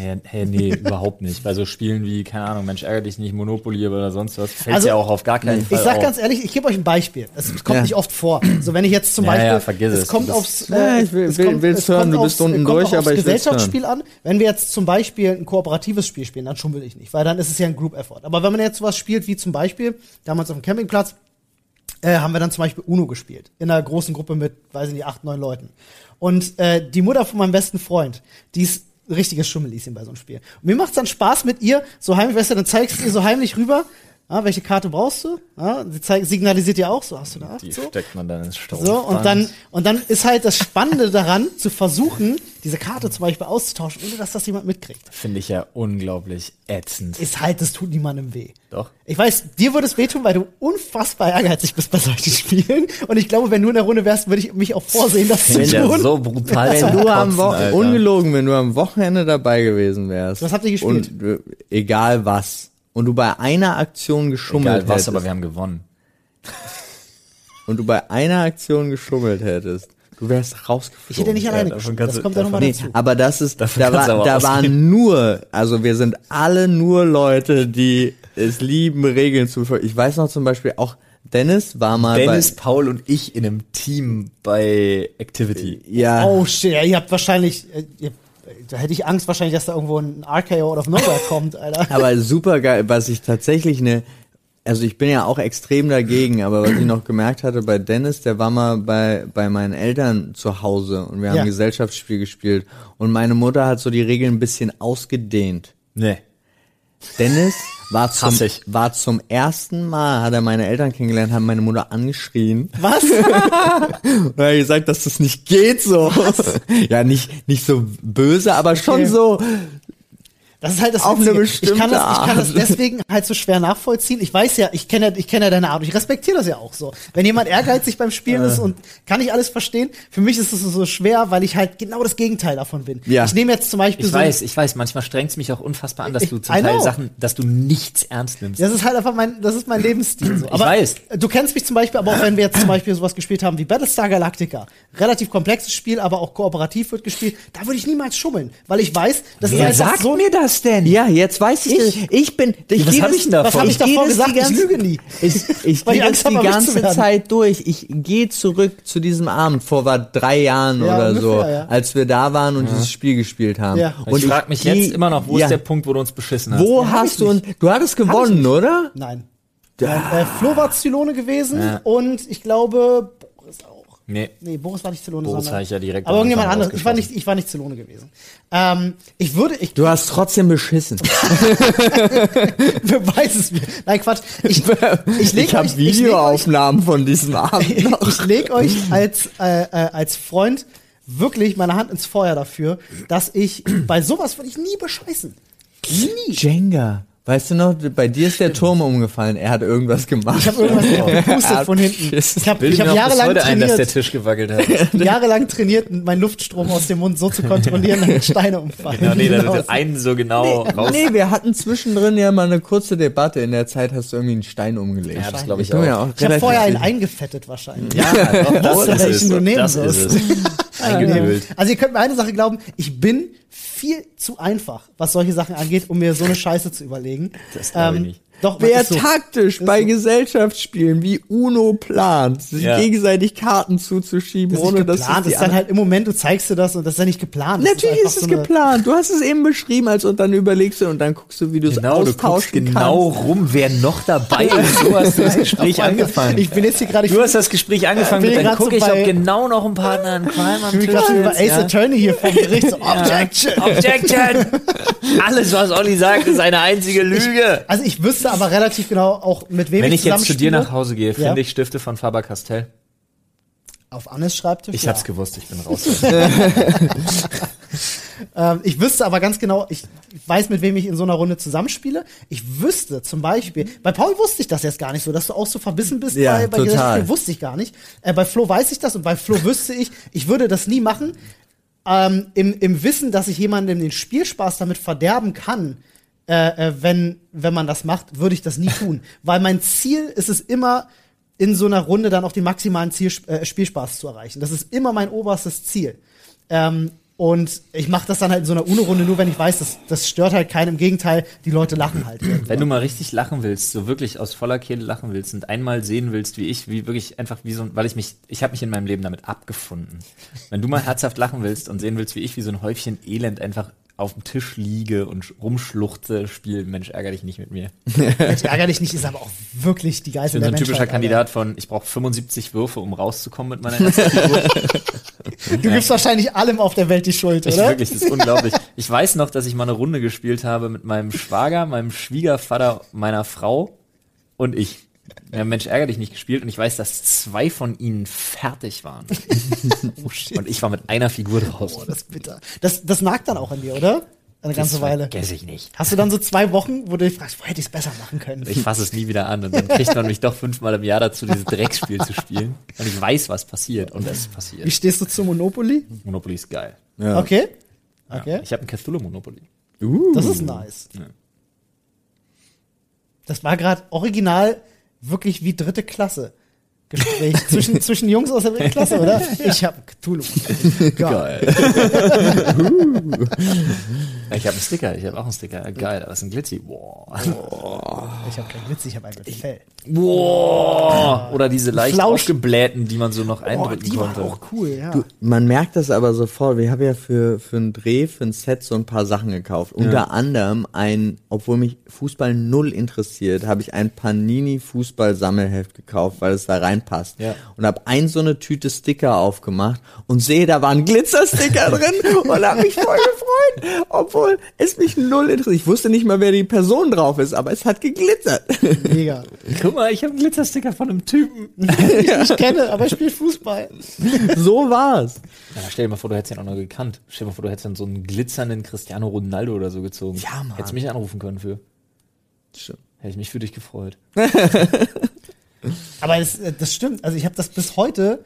S2: Hey, hey, nee, überhaupt nicht. Bei so Spielen wie, keine Ahnung, Mensch, ärgere dich nicht, Monopoly oder sonst was, fällt
S3: Also,
S2: ja auch auf gar keinen Fall
S3: Ich sag
S2: auf.
S3: ganz ehrlich, ich gebe euch ein Beispiel. Es kommt
S1: Ja.
S3: nicht oft vor. So wenn ich jetzt zum
S2: Ja,
S3: Beispiel,
S2: ja, vergiss es.
S3: kommt
S2: Das-
S3: aufs,
S1: Ja, ich will-
S3: es
S1: will-
S3: kommt,
S1: will's
S3: es
S1: hören,
S3: kommt
S1: du bist
S3: aufs,
S1: unten
S3: kommt
S1: durch, aber ich
S3: Gesellschaftsspiel an. Wenn wir jetzt zum Beispiel ein kooperatives Spiel spielen, dann schummel ich nicht, weil dann ist es ja ein Group Effort. Aber wenn man jetzt sowas spielt wie zum Beispiel damals auf dem Campingplatz, äh, haben wir dann zum Beispiel Uno gespielt. In einer großen Gruppe mit, weiß ich nicht, acht, neun Leuten. Und äh, die Mutter von meinem besten Freund, die ist richtiges Schummelieschen bei so einem Spiel. Und mir macht's dann Spaß mit ihr, so heimlich, weißt du, dann zeigst du ihr so heimlich rüber, ah, welche Karte brauchst du? Ah, sie zeigt, signalisiert dir auch so, hast du da acht,
S2: Die
S3: so.
S2: steckt man dann ins Stau.
S3: So, und dann, und dann ist halt das Spannende daran, zu versuchen, diese Karte zum Beispiel auszutauschen, ohne dass das jemand mitkriegt.
S2: Finde ich ja unglaublich ätzend.
S3: Ist halt, das tut niemandem weh.
S2: Doch.
S3: Ich weiß, dir würde es wehtun, weil du unfassbar ehrgeizig bist bei solchen Spielen. Und ich glaube, wenn du in der Runde wärst, würde ich mich auch vorsehen, das zu
S2: ich ja
S3: tun.
S2: so brutal.
S1: Wenn du am
S2: Kotzen,
S1: Wo
S2: Alter.
S1: ungelogen, wenn du am Wochenende dabei gewesen wärst.
S3: Was habt ihr gespielt?
S1: Und, äh, egal was. Und du bei einer Aktion geschummelt
S2: Egal was,
S1: hättest.
S2: aber wir haben gewonnen.
S1: und du bei einer Aktion geschummelt hättest. Du wärst rausgeflogen.
S3: Ich hätte nicht alleine
S2: davon kannst
S3: Das
S2: du-
S3: kommt ja nochmal
S1: Nee,
S3: dazu.
S1: aber das ist,
S2: Davon
S1: da, war, da waren nur, also wir sind alle nur Leute, die es lieben, Regeln zu befolgen. Ich weiß noch zum Beispiel auch, Dennis war mal
S2: Dennis, Paul und ich in einem Team bei Activity.
S1: bei, ja,
S3: Oh shit, ja, ihr habt wahrscheinlich, ihr, da hätte ich Angst wahrscheinlich, dass da irgendwo ein RKO out of nowhere kommt, Alter.
S1: aber super geil, was ich tatsächlich eine, also ich bin ja auch extrem dagegen, aber was ich noch gemerkt hatte bei Dennis, der war mal bei, bei meinen Eltern zu Hause und wir haben
S3: Ja.
S1: ein Gesellschaftsspiel gespielt und meine Mutter hat so die Regeln ein bisschen ausgedehnt.
S2: Nee.
S1: Dennis war zum, war zum ersten Mal, hat er meine Eltern kennengelernt, haben meine Mutter angeschrien.
S3: Was?
S1: Und er hat gesagt, dass das nicht geht so. Ja, nicht, nicht so böse, aber schon
S3: Okay.
S1: so.
S3: Das ist halt das
S1: Auf eine
S3: Witzige. ich kann
S1: bestimmte
S3: das, ich kann das deswegen halt so schwer nachvollziehen. Ich weiß ja, ich kenne ja, ich kenne ja deine Art und ich respektiere das ja auch so. Wenn jemand ehrgeizig beim Spielen ist und kann ich alles verstehen, für mich ist es so schwer, weil ich halt genau das Gegenteil davon bin.
S1: Ja.
S3: Ich nehme jetzt zum Beispiel
S2: Ich
S3: so
S2: weiß, ich weiß, manchmal strengt es mich auch unfassbar an, dass
S3: Ich-
S2: du zum
S3: I
S2: Teil
S3: know.
S2: Sachen, dass du nichts ernst nimmst.
S3: Das ist halt einfach mein, das ist mein Lebensstil. So. Aber
S2: weiß.
S3: Du kennst mich zum Beispiel, aber auch wenn wir jetzt zum Beispiel sowas gespielt haben wie Battlestar Galactica, relativ komplexes Spiel, aber auch kooperativ wird gespielt, da würde ich niemals schummeln, weil ich weiß, das ist
S2: Wer
S3: einfach
S2: sagt
S3: so.
S2: mir das denn?
S1: Ja, jetzt weiß ich,
S3: Ich-
S1: ich, ich bin, ich
S2: was
S1: gehe
S2: hab
S1: das-
S2: ich denn davon?
S3: Was habe ich
S1: gehe
S3: davor
S1: das
S3: gesagt?
S1: die ganze-
S3: ich lüge nie.
S1: Ich, ich gehe
S3: ich
S1: das die ganze. Zeit durch. Ich gehe zurück zu diesem Abend vor war drei Jahren
S3: Ja,
S1: oder so,
S3: ungefähr, ja.
S1: als wir da waren und dieses Spiel gespielt haben.
S3: Ja.
S2: Und ich frage mich jetzt immer noch, wo
S1: ja,
S2: ist der Punkt, wo du uns beschissen hast?
S1: Wo
S3: Ja, ich
S1: hast du und
S3: nicht.
S1: du hattest gewonnen, oder?
S3: Nein. Nein äh, Flo war Zylone gewesen
S2: Ja.
S3: und ich glaube.
S2: Nee.
S3: Nee, Boris war nicht Zylone,
S2: Boris
S3: sondern.
S2: ich ja direkt
S3: aber irgendjemand anderes. Ich war nicht, ich war nicht Zylone gewesen. Ähm, ich würde, ich
S1: Du hast trotzdem beschissen.
S3: beweise es mir. Nein, Quatsch. Ich, ich leg
S1: ich habe Videoaufnahmen von diesem Abend noch.
S3: ich leg euch als, äh, äh, als Freund wirklich meine Hand ins Feuer dafür, dass ich bei sowas würde ich nie bescheißen. Nie.
S1: Jenga. Weißt du noch, bei dir ist der Turm umgefallen. Er hat irgendwas gemacht.
S3: Ich habe irgendwas gepustet von hinten. Ich habe ich hab jahrelang
S2: heute ein, dass der
S3: trainiert,
S2: Tisch gewackelt hat.
S3: jahrelang trainiert, meinen Luftstrom aus dem Mund so zu kontrollieren, damit Steine umfallen.
S2: genau, nee,
S3: Genau.
S2: da einen so genau raus.
S1: Nee, wir hatten zwischendrin ja mal eine kurze Debatte. In der Zeit hast du irgendwie einen Stein umgelegt.
S2: Ja, das glaube ich
S1: mir
S2: auch.
S1: auch
S3: Ich habe vorher einen eingefettet wahrscheinlich.
S2: Ja, doch, das
S3: Oder
S2: ist
S3: du nehmen
S2: Das ist es. Eingewühlt.
S3: Also ihr könnt mir eine Sache glauben, ich bin viel zu einfach, was solche Sachen angeht, um mir so eine Scheiße zu überlegen.
S2: Das glaub ich nicht.
S3: Doch,
S1: Wer
S3: ist so.
S1: taktisch
S3: Ist
S1: bei
S3: so.
S1: Gesellschaftsspielen wie Uno plant, sich
S2: Ja.
S1: gegenseitig Karten zuzuschieben,
S3: Das ist
S1: ohne dass
S3: das ist dann halt im Moment, du zeigst dir das und das ist ja nicht geplant.
S1: Natürlich
S3: einfach
S1: ist es
S3: so
S1: geplant. Du hast es eben beschrieben, als und dann überlegst du und dann guckst du, wie du es
S2: Genau, du guckst
S1: austauschen
S2: genau
S1: kannst.
S2: rum, wer noch dabei ist. So hast du das Gespräch angefangen.
S3: Ich bin jetzt hier gerade,
S2: Du hast das Gespräch angefangen mit, dann gucke ich, ob genau noch ein Partner in Crime am Tisch sitzt,
S3: Ace
S2: ja.
S3: Attorney hier vom Gericht. So, Objection!
S2: Objection! Alles, was Olli sagt, ist eine einzige Lüge.
S3: Also ich wüsste aber relativ genau auch, mit wem
S2: Wenn ich jetzt zu dir nach Hause gehe, finde
S3: Ja.
S2: ich Stifte von Faber-Castell.
S3: Auf Annes Schreibtisch.
S2: Ich
S3: ja.
S2: hab's gewusst, ich bin raus.
S3: Ähm, ich wüsste aber ganz genau, ich weiß, mit wem ich in so einer Runde zusammenspiele. Ich wüsste zum Beispiel, bei Paul wusste ich das jetzt gar nicht so, dass du auch so verbissen bist
S1: Ja,
S3: bei, bei
S1: total.
S3: Gesellschaftsspielen, wusste ich gar nicht. Äh, bei Flo weiß ich das und bei Flo wüsste ich, ich würde das nie machen, ähm, im, im Wissen, dass ich jemandem den Spielspaß damit verderben kann, äh, äh, wenn, wenn man das macht, würde ich das nie tun. Weil mein Ziel ist es immer, in so einer Runde dann auch den maximalen Ziel, äh, Spielspaß zu erreichen. Das ist immer mein oberstes Ziel. Ähm, und ich mache das dann halt in so einer UNO-Runde nur, wenn ich weiß, das, das stört halt keinen. Im Gegenteil, die Leute lachen halt.
S2: Wenn du mal richtig lachen willst, so wirklich aus voller Kehle lachen willst und einmal sehen willst, wie ich, wie wirklich einfach wie so ein, weil ich mich, ich habe mich in meinem Leben damit abgefunden. Wenn du mal herzhaft lachen willst und sehen willst, wie ich wie so ein Häufchen Elend einfach auf dem Tisch liege und sch- rumschluchze, spiel Mensch, ärger dich nicht mit mir.
S3: Mensch, ärgerlich nicht, ist aber auch wirklich die
S2: Ich
S3: Geisel
S2: bin so ein typischer
S3: Menschheit,
S2: Kandidat von, ich brauche 75 Würfe, um rauszukommen mit meiner ersten.
S3: Du gibst wahrscheinlich allem auf der Welt die Schuld,
S2: Ich
S3: oder?
S2: wirklich, das ist unglaublich. Ich weiß noch, dass ich mal eine Runde gespielt habe mit meinem Schwager, meinem Schwiegervater, meiner Frau und ich. Wir haben Mensch ärger dich nicht gespielt und ich weiß, dass zwei von ihnen fertig waren. und ich war mit einer Figur
S3: Oh,
S2: draußen.
S3: das ist bitter. Das, das nagt dann auch an dir, oder? Eine ganze
S2: das
S3: Weile.
S2: Vergesse ich nicht.
S3: Hast du dann so zwei Wochen, wo du dich fragst, wo hätte ich es besser machen können?
S2: Ich fasse es nie wieder an und dann kriegt man mich doch fünfmal im Jahr dazu, dieses Drecksspiel zu spielen. Und ich weiß, was passiert und es
S3: Wie
S2: passiert.
S3: stehst du zu Monopoly?
S2: Monopoly ist geil.
S1: Ja.
S3: Okay.
S2: Ja.
S3: Okay.
S2: Ich habe ein Cthulhu-Monopoly.
S1: Uh.
S3: Das ist nice.
S2: Ja.
S3: Das war gerade original wirklich wie dritte Klasse. Gespräch zwischen, zwischen Jungs aus der dritten Klasse, oder? Ich habe Cthulhu. Geil.
S2: Ja, Ich habe einen Sticker, ich habe auch einen Sticker. Geil, aber es ist ein Glitzy. Wow.
S3: Ich habe kein Witz, ich habe ein Fell.
S2: Wow. Oder diese leicht
S3: Flausch.
S2: aufgeblähten, die man so noch
S3: Oh,
S2: eindrücken
S3: die war
S2: konnte.
S3: auch cool, ja.
S1: Du, man merkt das aber sofort. Wir haben ja für, für einen Dreh, für ein Set so ein paar Sachen gekauft. Unter anderem ein, obwohl mich Fußball null interessiert, habe ich ein Panini-Fußball-Sammelheft gekauft, weil es da reinpasst.
S2: Ja.
S1: Und habe ein so eine Tüte Sticker aufgemacht und sehe, da waren Glitzersticker drin und habe mich voll gefreut, obwohl es mich null interessiert. Ich wusste nicht mal, wer die Person drauf ist, aber es hat geglitzert.
S3: Mega.
S2: Guck mal, ich habe einen Glitzersticker von einem Typen.
S3: Ich kenne, aber ich spiele Fußball.
S1: so war's.
S2: Ja, stell dir mal vor, du hättest ihn auch noch gekannt. Stell dir mal vor, du hättest dann so einen glitzernden Cristiano Ronaldo oder so gezogen.
S1: Ja, Mann.
S2: Hättest mich anrufen können für.
S1: Stimmt.
S2: Hätte ich mich für dich gefreut.
S3: Aber das, äh, das stimmt. Also ich habe das bis heute,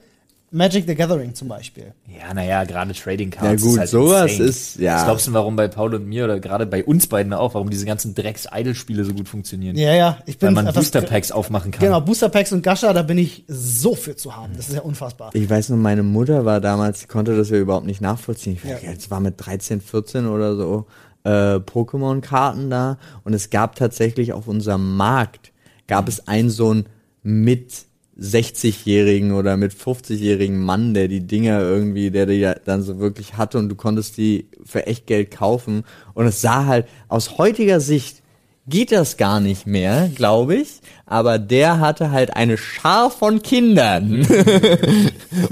S3: Magic the Gathering zum Beispiel.
S2: Ja, naja, gerade Trading Cards.
S1: Ja, gut,
S2: ist halt
S1: sowas
S2: insane.
S1: ist- ja.
S2: Was glaubst du, warum bei Paul und mir oder gerade bei uns beiden auch, warum diese ganzen Drecks-Idle-Spiele so gut funktionieren?
S3: Ja, ja. Ich bin
S2: Weil man Booster Packs aufmachen kann.
S3: Genau, Booster Packs und Gascha, da bin ich so für zu haben. Das ist ja unfassbar.
S1: Ich weiß nur, meine Mutter war damals, die konnte das ja überhaupt nicht nachvollziehen. Ich
S3: Ja.
S1: ja. jetzt war mit 13, 14 oder so äh, Pokémon-Karten da und es gab tatsächlich auf unserem Markt gab es einen so einen mit 60-jährigen oder mit 50-jährigen Mann, der die Dinger irgendwie, der die ja dann so wirklich hatte und du konntest die für echt Geld kaufen und es sah halt aus heutiger Sicht geht das gar nicht mehr, glaube ich. Aber der hatte halt eine Schar von Kindern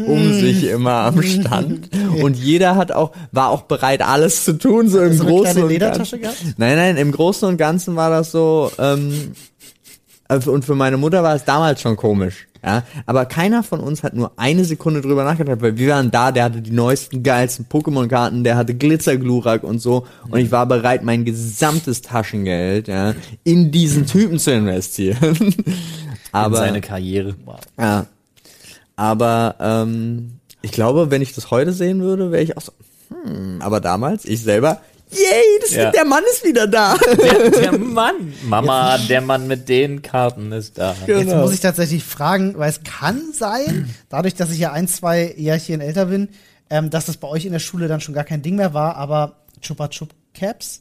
S1: um sich immer am Stand. Und jeder hat auch, war auch bereit, alles zu tun, so im
S3: so
S1: Großen und Ganzen.
S3: gehabt?
S1: Nein, nein, im Großen und Ganzen war das so, ähm, äh, und für meine Mutter war es damals schon komisch. Ja, aber keiner von uns hat nur eine Sekunde drüber nachgedacht, weil wir waren da, der hatte die neuesten, geilsten Pokémon-Karten, der hatte Glitzerglurak und so, und ich war bereit, mein gesamtes Taschengeld, ja, in diesen Typen zu investieren.
S2: in
S1: aber,
S2: seine Karriere.
S1: ja. Aber, ähm, ich glaube, wenn ich das heute sehen würde, wäre ich auch so, hm, aber damals, ich selber, yay, das,
S2: Ja.
S1: der Mann ist wieder da.
S2: Der, der Mann. Mama, der Mann mit den Karten ist da.
S3: Jetzt
S1: Genau.
S3: muss ich tatsächlich fragen, weil es kann sein, dadurch, dass ich ja ein, zwei Jährchen älter bin, ähm, dass das bei euch in der Schule dann schon gar kein Ding mehr war, aber Chupa Chup Caps,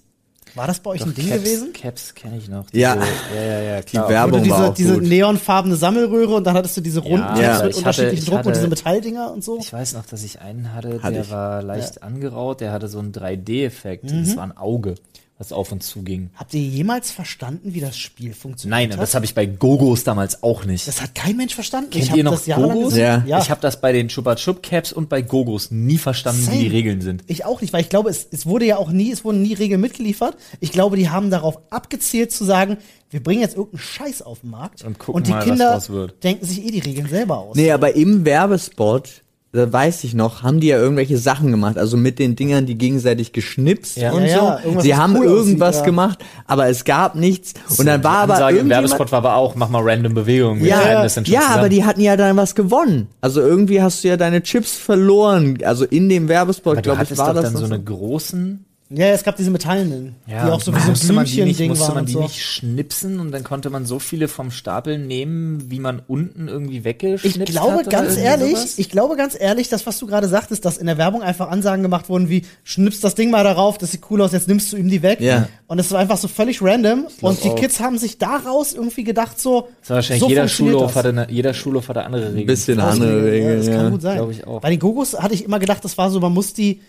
S3: war das bei euch ein Ding
S2: Caps,
S3: gewesen?
S2: Caps kenne ich noch.
S1: Ja.
S2: Diese- ja, ja, ja, klar.
S1: Die Werbung
S3: du
S1: war
S3: diese,
S1: auch
S3: diese
S1: gut.
S3: neonfarbene Sammelröhre und dann hattest du diese runden
S2: Ja,
S3: Caps
S1: Ja.
S3: mit unterschiedlichen
S2: ich
S3: Druck und diese Metalldinger und so.
S2: Ich weiß noch, dass ich einen hatte,
S1: Hatte
S2: der
S1: ich.
S2: war leicht angeraut, der hatte so einen 3D-Effekt.
S3: Mhm.
S2: Das war ein Auge, was auf und zu ging.
S3: Habt ihr jemals verstanden, wie das Spiel funktioniert?
S2: Nein,
S3: hat?
S2: das habe ich bei Gogos damals auch nicht.
S3: Das hat kein Mensch verstanden.
S2: Kennt
S3: ich
S2: ihr noch Gogos?
S1: Ja.
S3: ja.
S2: Ich habe das bei den Chupa Chup Caps und bei Gogos nie verstanden, wie die
S3: Same.
S2: Regeln sind.
S3: Ich auch nicht, weil ich glaube, es, es wurde ja auch nie, es wurden nie Regeln mitgeliefert. Ich glaube, die haben darauf abgezielt zu sagen, wir bringen jetzt irgendeinen Scheiß auf den Markt
S2: Und gucken
S3: die
S2: mal,
S3: Kinder denken sich eh die Regeln selber aus.
S1: Nee, aber im Werbespot, da weiß ich noch, haben die ja irgendwelche Sachen gemacht, also mit den Dingern, die gegenseitig geschnipst
S2: Ja.
S1: und
S3: Ja, ja,
S1: so.
S3: irgendwas,
S1: Sie haben
S3: cool
S1: irgendwas
S3: aussieht, ja.
S1: gemacht, aber es gab nichts. Und dann war aber
S2: Ansage im
S1: irgendjemand,
S2: Werbespot war aber auch, mach mal random Bewegungen. Wir
S1: ja, ja, ja
S2: zusammen.
S1: aber die hatten ja dann was gewonnen. Also irgendwie hast du ja deine Chips verloren. Also in dem Werbespot, glaube ich, war
S2: doch
S1: das
S2: dann so eine großen
S3: Ja, es gab diese metallenen,
S2: Ja,
S3: die auch so wie so ein
S2: musste man
S3: Blümchen-Ding
S2: musste
S3: waren
S2: man
S3: und
S2: die
S3: so.
S2: nicht schnipsen und dann konnte man so viele vom Stapel nehmen, wie man unten irgendwie
S3: Ich
S2: weggeschnipst
S3: glaube
S2: hat oder
S3: ganz ehrlich,
S2: sowas?
S3: ich glaube ganz ehrlich, das, was du gerade sagtest, dass in der Werbung einfach Ansagen gemacht wurden wie, schnippst das Ding mal darauf, das sieht cool aus, jetzt nimmst du ihm die weg.
S1: Ja.
S3: Und es war einfach so völlig random. Und die
S2: auch.
S3: Kids haben sich daraus irgendwie gedacht, so,
S2: Das war wahrscheinlich
S3: so
S2: jeder Schulhof,
S3: das.
S2: hatte eine, jeder Schulhof hatte andere Regeln.
S1: ein bisschen andere
S3: ja,
S1: Regeln.
S3: das
S1: Ja,
S3: kann gut sein.
S2: Glaube ich auch.
S3: Bei den Gogos hatte ich immer gedacht, das war so, man muss die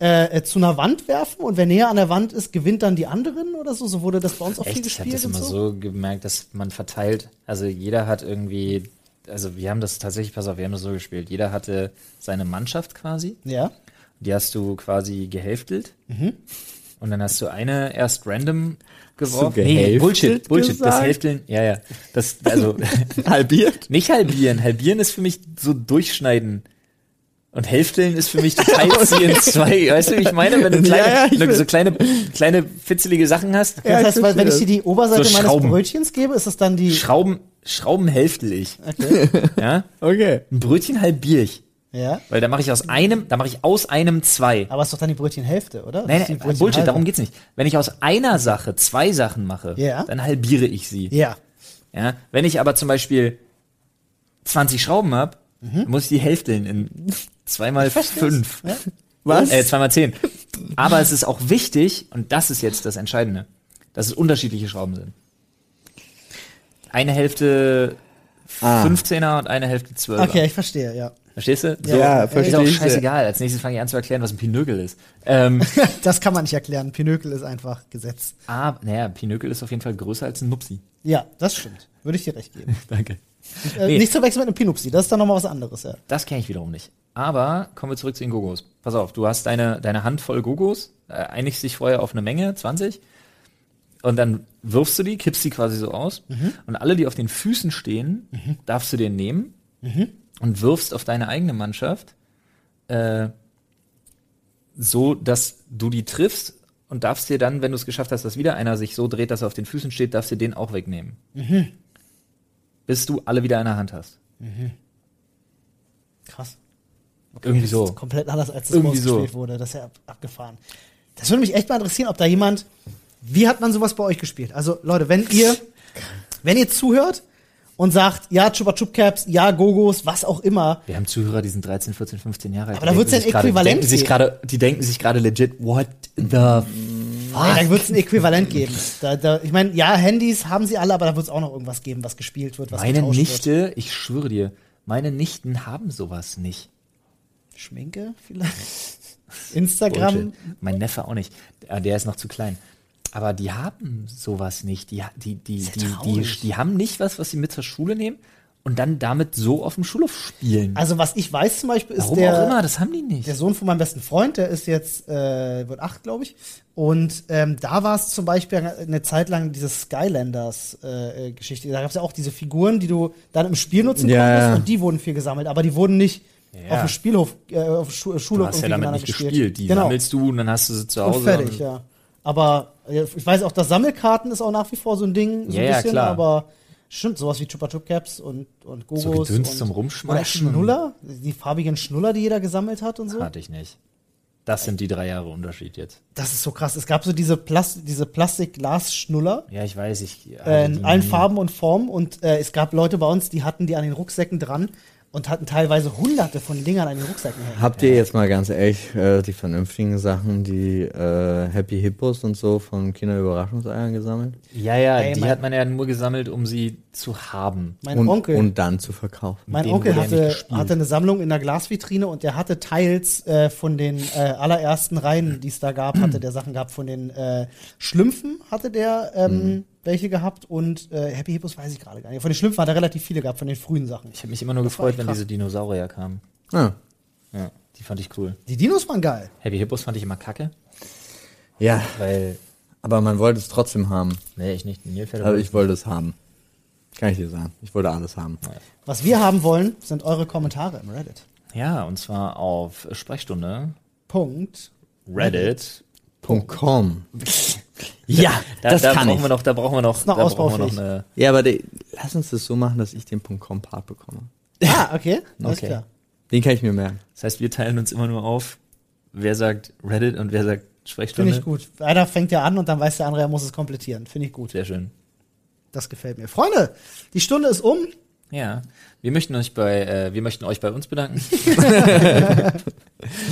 S3: äh, äh, zu einer Wand werfen und wer näher an der Wand ist, gewinnt dann die anderen oder so. So wurde das bei uns auch viel
S2: Echt, ich habe
S3: gespielt
S2: das immer
S3: so.
S2: so gemerkt, dass man verteilt, also jeder hat irgendwie, also wir haben das tatsächlich, pass auf, wir haben das so gespielt. Jeder hatte seine Mannschaft quasi,
S3: Ja.
S2: die hast du quasi gehälftelt.
S3: Mhm.
S2: Und dann hast du eine erst random geworfen.
S1: gehälftet
S2: Bullshit, Bullshit. Das
S1: gesagt?
S2: Hälfteln, ja, ja. Das, also,
S1: Halbiert?
S2: nicht halbieren. Halbieren ist für mich so durchschneiden. Und Hälfteln ist für mich, in zwei. Weißt du, wie ich meine? Wenn du kleine,
S1: Ja, ja,
S2: wenn so kleine, kleine fitzelige Sachen hast,
S3: Das heißt, weil, wenn ich dir die Oberseite
S2: So
S3: meines. Brötchens gebe, ist das dann die.
S2: Schrauben, Schrauben hälftel ich. Ja?
S1: Okay.
S2: Ein Brötchen halbier ich.
S3: Ja.
S2: Weil da mache ich aus einem, da mache ich aus einem zwei.
S3: Aber ist doch dann die Brötchenhälfte, oder?
S2: Nein, nein,
S3: Brötchen
S2: Bullshit,
S3: halbe.
S2: darum geht's nicht. Wenn ich aus einer Sache zwei Sachen mache,
S3: Ja.
S2: dann halbiere ich sie.
S3: Ja.
S2: Ja? Wenn ich aber zum Beispiel 20 Schrauben habe, muss ich die hälfteln in zweimal fünf.
S3: Ja.
S1: Was?
S2: Äh, zweimal zehn. Aber es ist auch wichtig, und das ist jetzt das Entscheidende, dass es unterschiedliche Schrauben sind. Eine Hälfte
S1: Ah.
S2: 15er und eine Hälfte 12er.
S3: Okay, ich verstehe, ja.
S2: Verstehst du?
S1: Ja,
S2: Ist
S1: verstehe
S2: auch
S1: ich.
S2: scheißegal. Als nächstes fange ich an zu erklären, was ein Pinökel ist. Ähm,
S3: Das kann man nicht erklären. Pinökel ist einfach Gesetz.
S2: aber, naja, Pinökel ist auf jeden Fall größer als ein Nupsi.
S3: Ja, das stimmt. Würde ich dir recht geben.
S2: Danke.
S3: Äh,
S2: Nee.
S3: Nicht zu wechseln mit einem Pinupsi, das ist dann nochmal was anderes, ja.
S2: Das kenne ich wiederum nicht. Aber kommen wir zurück zu den Gogos. Pass auf, du hast deine, deine Handvoll Gogos, äh, einigst dich vorher auf eine Menge, 20. Und dann wirfst du die, kippst die quasi so aus. Und alle, die auf den Füßen stehen, darfst du den nehmen und wirfst auf deine eigene Mannschaft, äh, so dass du die triffst und darfst dir dann, wenn du es geschafft hast, dass wieder einer sich so dreht, dass er auf den Füßen steht, darfst du den auch wegnehmen. Bis du alle wieder in der Hand hast.
S3: Krass.
S2: Irgendwie
S3: Das
S2: so.
S3: ist komplett anders, als es
S2: Irgendwie
S3: ausgespielt
S2: so.
S3: wurde. Das ist ja ab, abgefahren. Das würde mich echt mal interessieren, ob da jemand. Wie hat man sowas bei euch gespielt? Also, Leute, wenn ihr, wenn ihr zuhört und sagt, ja, Chupa Chup Caps, ja, Gogos, was auch immer,
S2: Wir haben Zuhörer, die sind 13, 14, 15 Jahre alt.
S3: Aber da wird's
S2: denken
S3: ja ein Äquivalent
S2: denken sich gerade, Die denken sich gerade legit, what the
S3: ey, da wird es ein Äquivalent geben. Da, da, ich meine, ja, Handys haben sie alle, aber da wird es auch noch irgendwas geben, was gespielt wird, was
S2: Meine Nichte, ich schwöre dir, meine Nichten haben sowas nicht.
S3: Wird. Schminke vielleicht? Instagram?
S2: Bullshit. Mein Neffe auch nicht. Äh, Der ist noch zu klein. Aber die haben sowas nicht. Die, die, die, die, die, die haben nicht was, was sie mit zur Schule nehmen und dann damit so auf dem Schulhof spielen.
S3: Also, was ich weiß zum Beispiel, ist
S2: Warum
S3: der.
S2: auch immer, das haben die nicht.
S3: der Sohn von meinem besten Freund, der ist jetzt, äh, wird acht, glaube ich. Und ähm, da war es zum Beispiel eine Zeit lang diese Skylanders-Geschichte. da gab es ja auch diese Figuren, die du dann im Spiel nutzen
S1: Ja,
S3: konntest
S1: ja.
S3: und die wurden viel gesammelt, aber die wurden nicht
S2: Ja.
S3: auf dem Spielhof, äh, auf dem Schu
S2: du
S3: Schulhof
S2: hast ja damit nicht gespielt. Die
S3: genau.
S2: sammelst du und dann hast du sie zu Hause.
S3: Und fertig,
S2: und-
S3: ja. Aber äh, ich weiß auch, dass Sammelkarten ist auch nach wie vor so ein Ding, so
S2: Ja,
S3: ein
S2: ja,
S3: bisschen,
S2: klar.
S3: aber stimmt, sowas wie Chupa Chup Caps und, und Gogos.
S2: Gedöns
S3: und,
S2: zum Rumschmeißen.
S3: Oder Schnuller, die farbigen Schnuller, die jeder gesammelt hat und so.
S2: Hatte ich nicht. Das sind die drei Jahre Unterschied jetzt.
S3: Das ist so krass. Es gab so diese, Plas diese Plastik-Glas-Schnuller
S2: Ja, ich weiß, ich.
S3: äh, in allen. Farben und Formen und äh, es gab Leute bei uns, die hatten die an den Rucksäcken dran und hatten teilweise hunderte von Dingern an den Rucksäcken hängen.
S1: Habt ihr jetzt mal ganz ehrlich äh, die vernünftigen Sachen, die äh, Happy Hippos und so von Kinderüberraschungseiern gesammelt?
S2: Ja, ja,
S3: Ey,
S2: die
S3: mein-
S2: hat man ja nur gesammelt, um sie zu haben.
S3: Mein
S1: und,
S3: Onkel,
S1: und dann zu verkaufen.
S3: mein Onkel hatte, hatte eine Sammlung in der Glasvitrine und der hatte teils äh, von den äh, allerersten Reihen, die es da gab, hatte der Sachen gehabt. Von den äh, Schlümpfen hatte der ähm,
S2: Mhm.
S3: Welche gehabt und äh, Happy Hippos weiß ich gerade gar nicht. Von den Schlümpfen hat er relativ viele gehabt, von den frühen Sachen.
S2: Ich habe mich immer nur
S3: war
S2: gefreut, wenn
S3: krass.
S2: diese Dinosaurier kamen.
S1: Ah,
S2: Ja, die fand ich cool.
S3: Die Dinos waren geil.
S2: Happy Hippos fand ich immer kacke,
S1: ja,
S2: weil,
S1: aber man wollte es trotzdem haben.
S2: nee, ich nicht. Nilpferde
S1: Also ich wollte es haben. Kann ich dir sagen. Ich wollte alles haben.
S3: Was wir haben wollen, sind eure Kommentare im Reddit.
S2: Ja, und zwar auf Sprechstunde,
S3: Punkt.
S2: Reddit.
S1: Punkt .com.
S2: Ja, da,
S1: das
S2: da
S1: kann
S2: brauchen
S1: ich.
S2: wir noch, da brauchen wir noch,
S3: noch
S2: da brauchen wir noch eine,
S1: Ja, aber die, lass uns das so machen, dass ich den Punkt .com Part bekomme.
S3: Ah, okay. Alles
S2: Okay.
S3: klar.
S1: Den kann ich mir merken.
S2: das heißt, wir teilen uns immer nur auf, wer sagt Reddit und wer sagt Sprechstunde.
S3: Finde ich gut. Einer fängt ja an und dann weiß der andere, er muss es komplettieren. Finde ich gut.
S2: Sehr schön.
S3: Das gefällt mir. Freunde, die Stunde ist um.
S2: Ja, wir möchten euch bei, äh, wir möchten euch bei uns bedanken.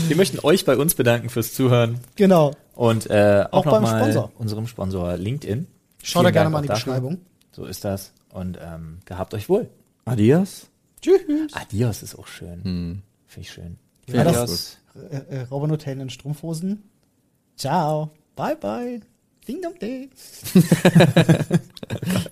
S2: wir möchten euch bei uns bedanken fürs Zuhören
S3: Genau.
S2: und äh, auch,
S3: Auch beim
S2: nochmal
S3: Sponsor.
S2: unserem Sponsor LinkedIn.
S3: Schaut da gerne mal in die
S2: dafür.
S3: Beschreibung.
S2: So ist das und ähm, gehabt euch wohl.
S1: Adios.
S3: Tschüss.
S2: Adios ist auch schön.
S1: Hm.
S2: Finde ich schön.
S3: Ja, das-
S2: Adios,
S3: äh, äh, Robin Hotel in Strumpfhosen. Ciao. Bye bye. Ding dong day.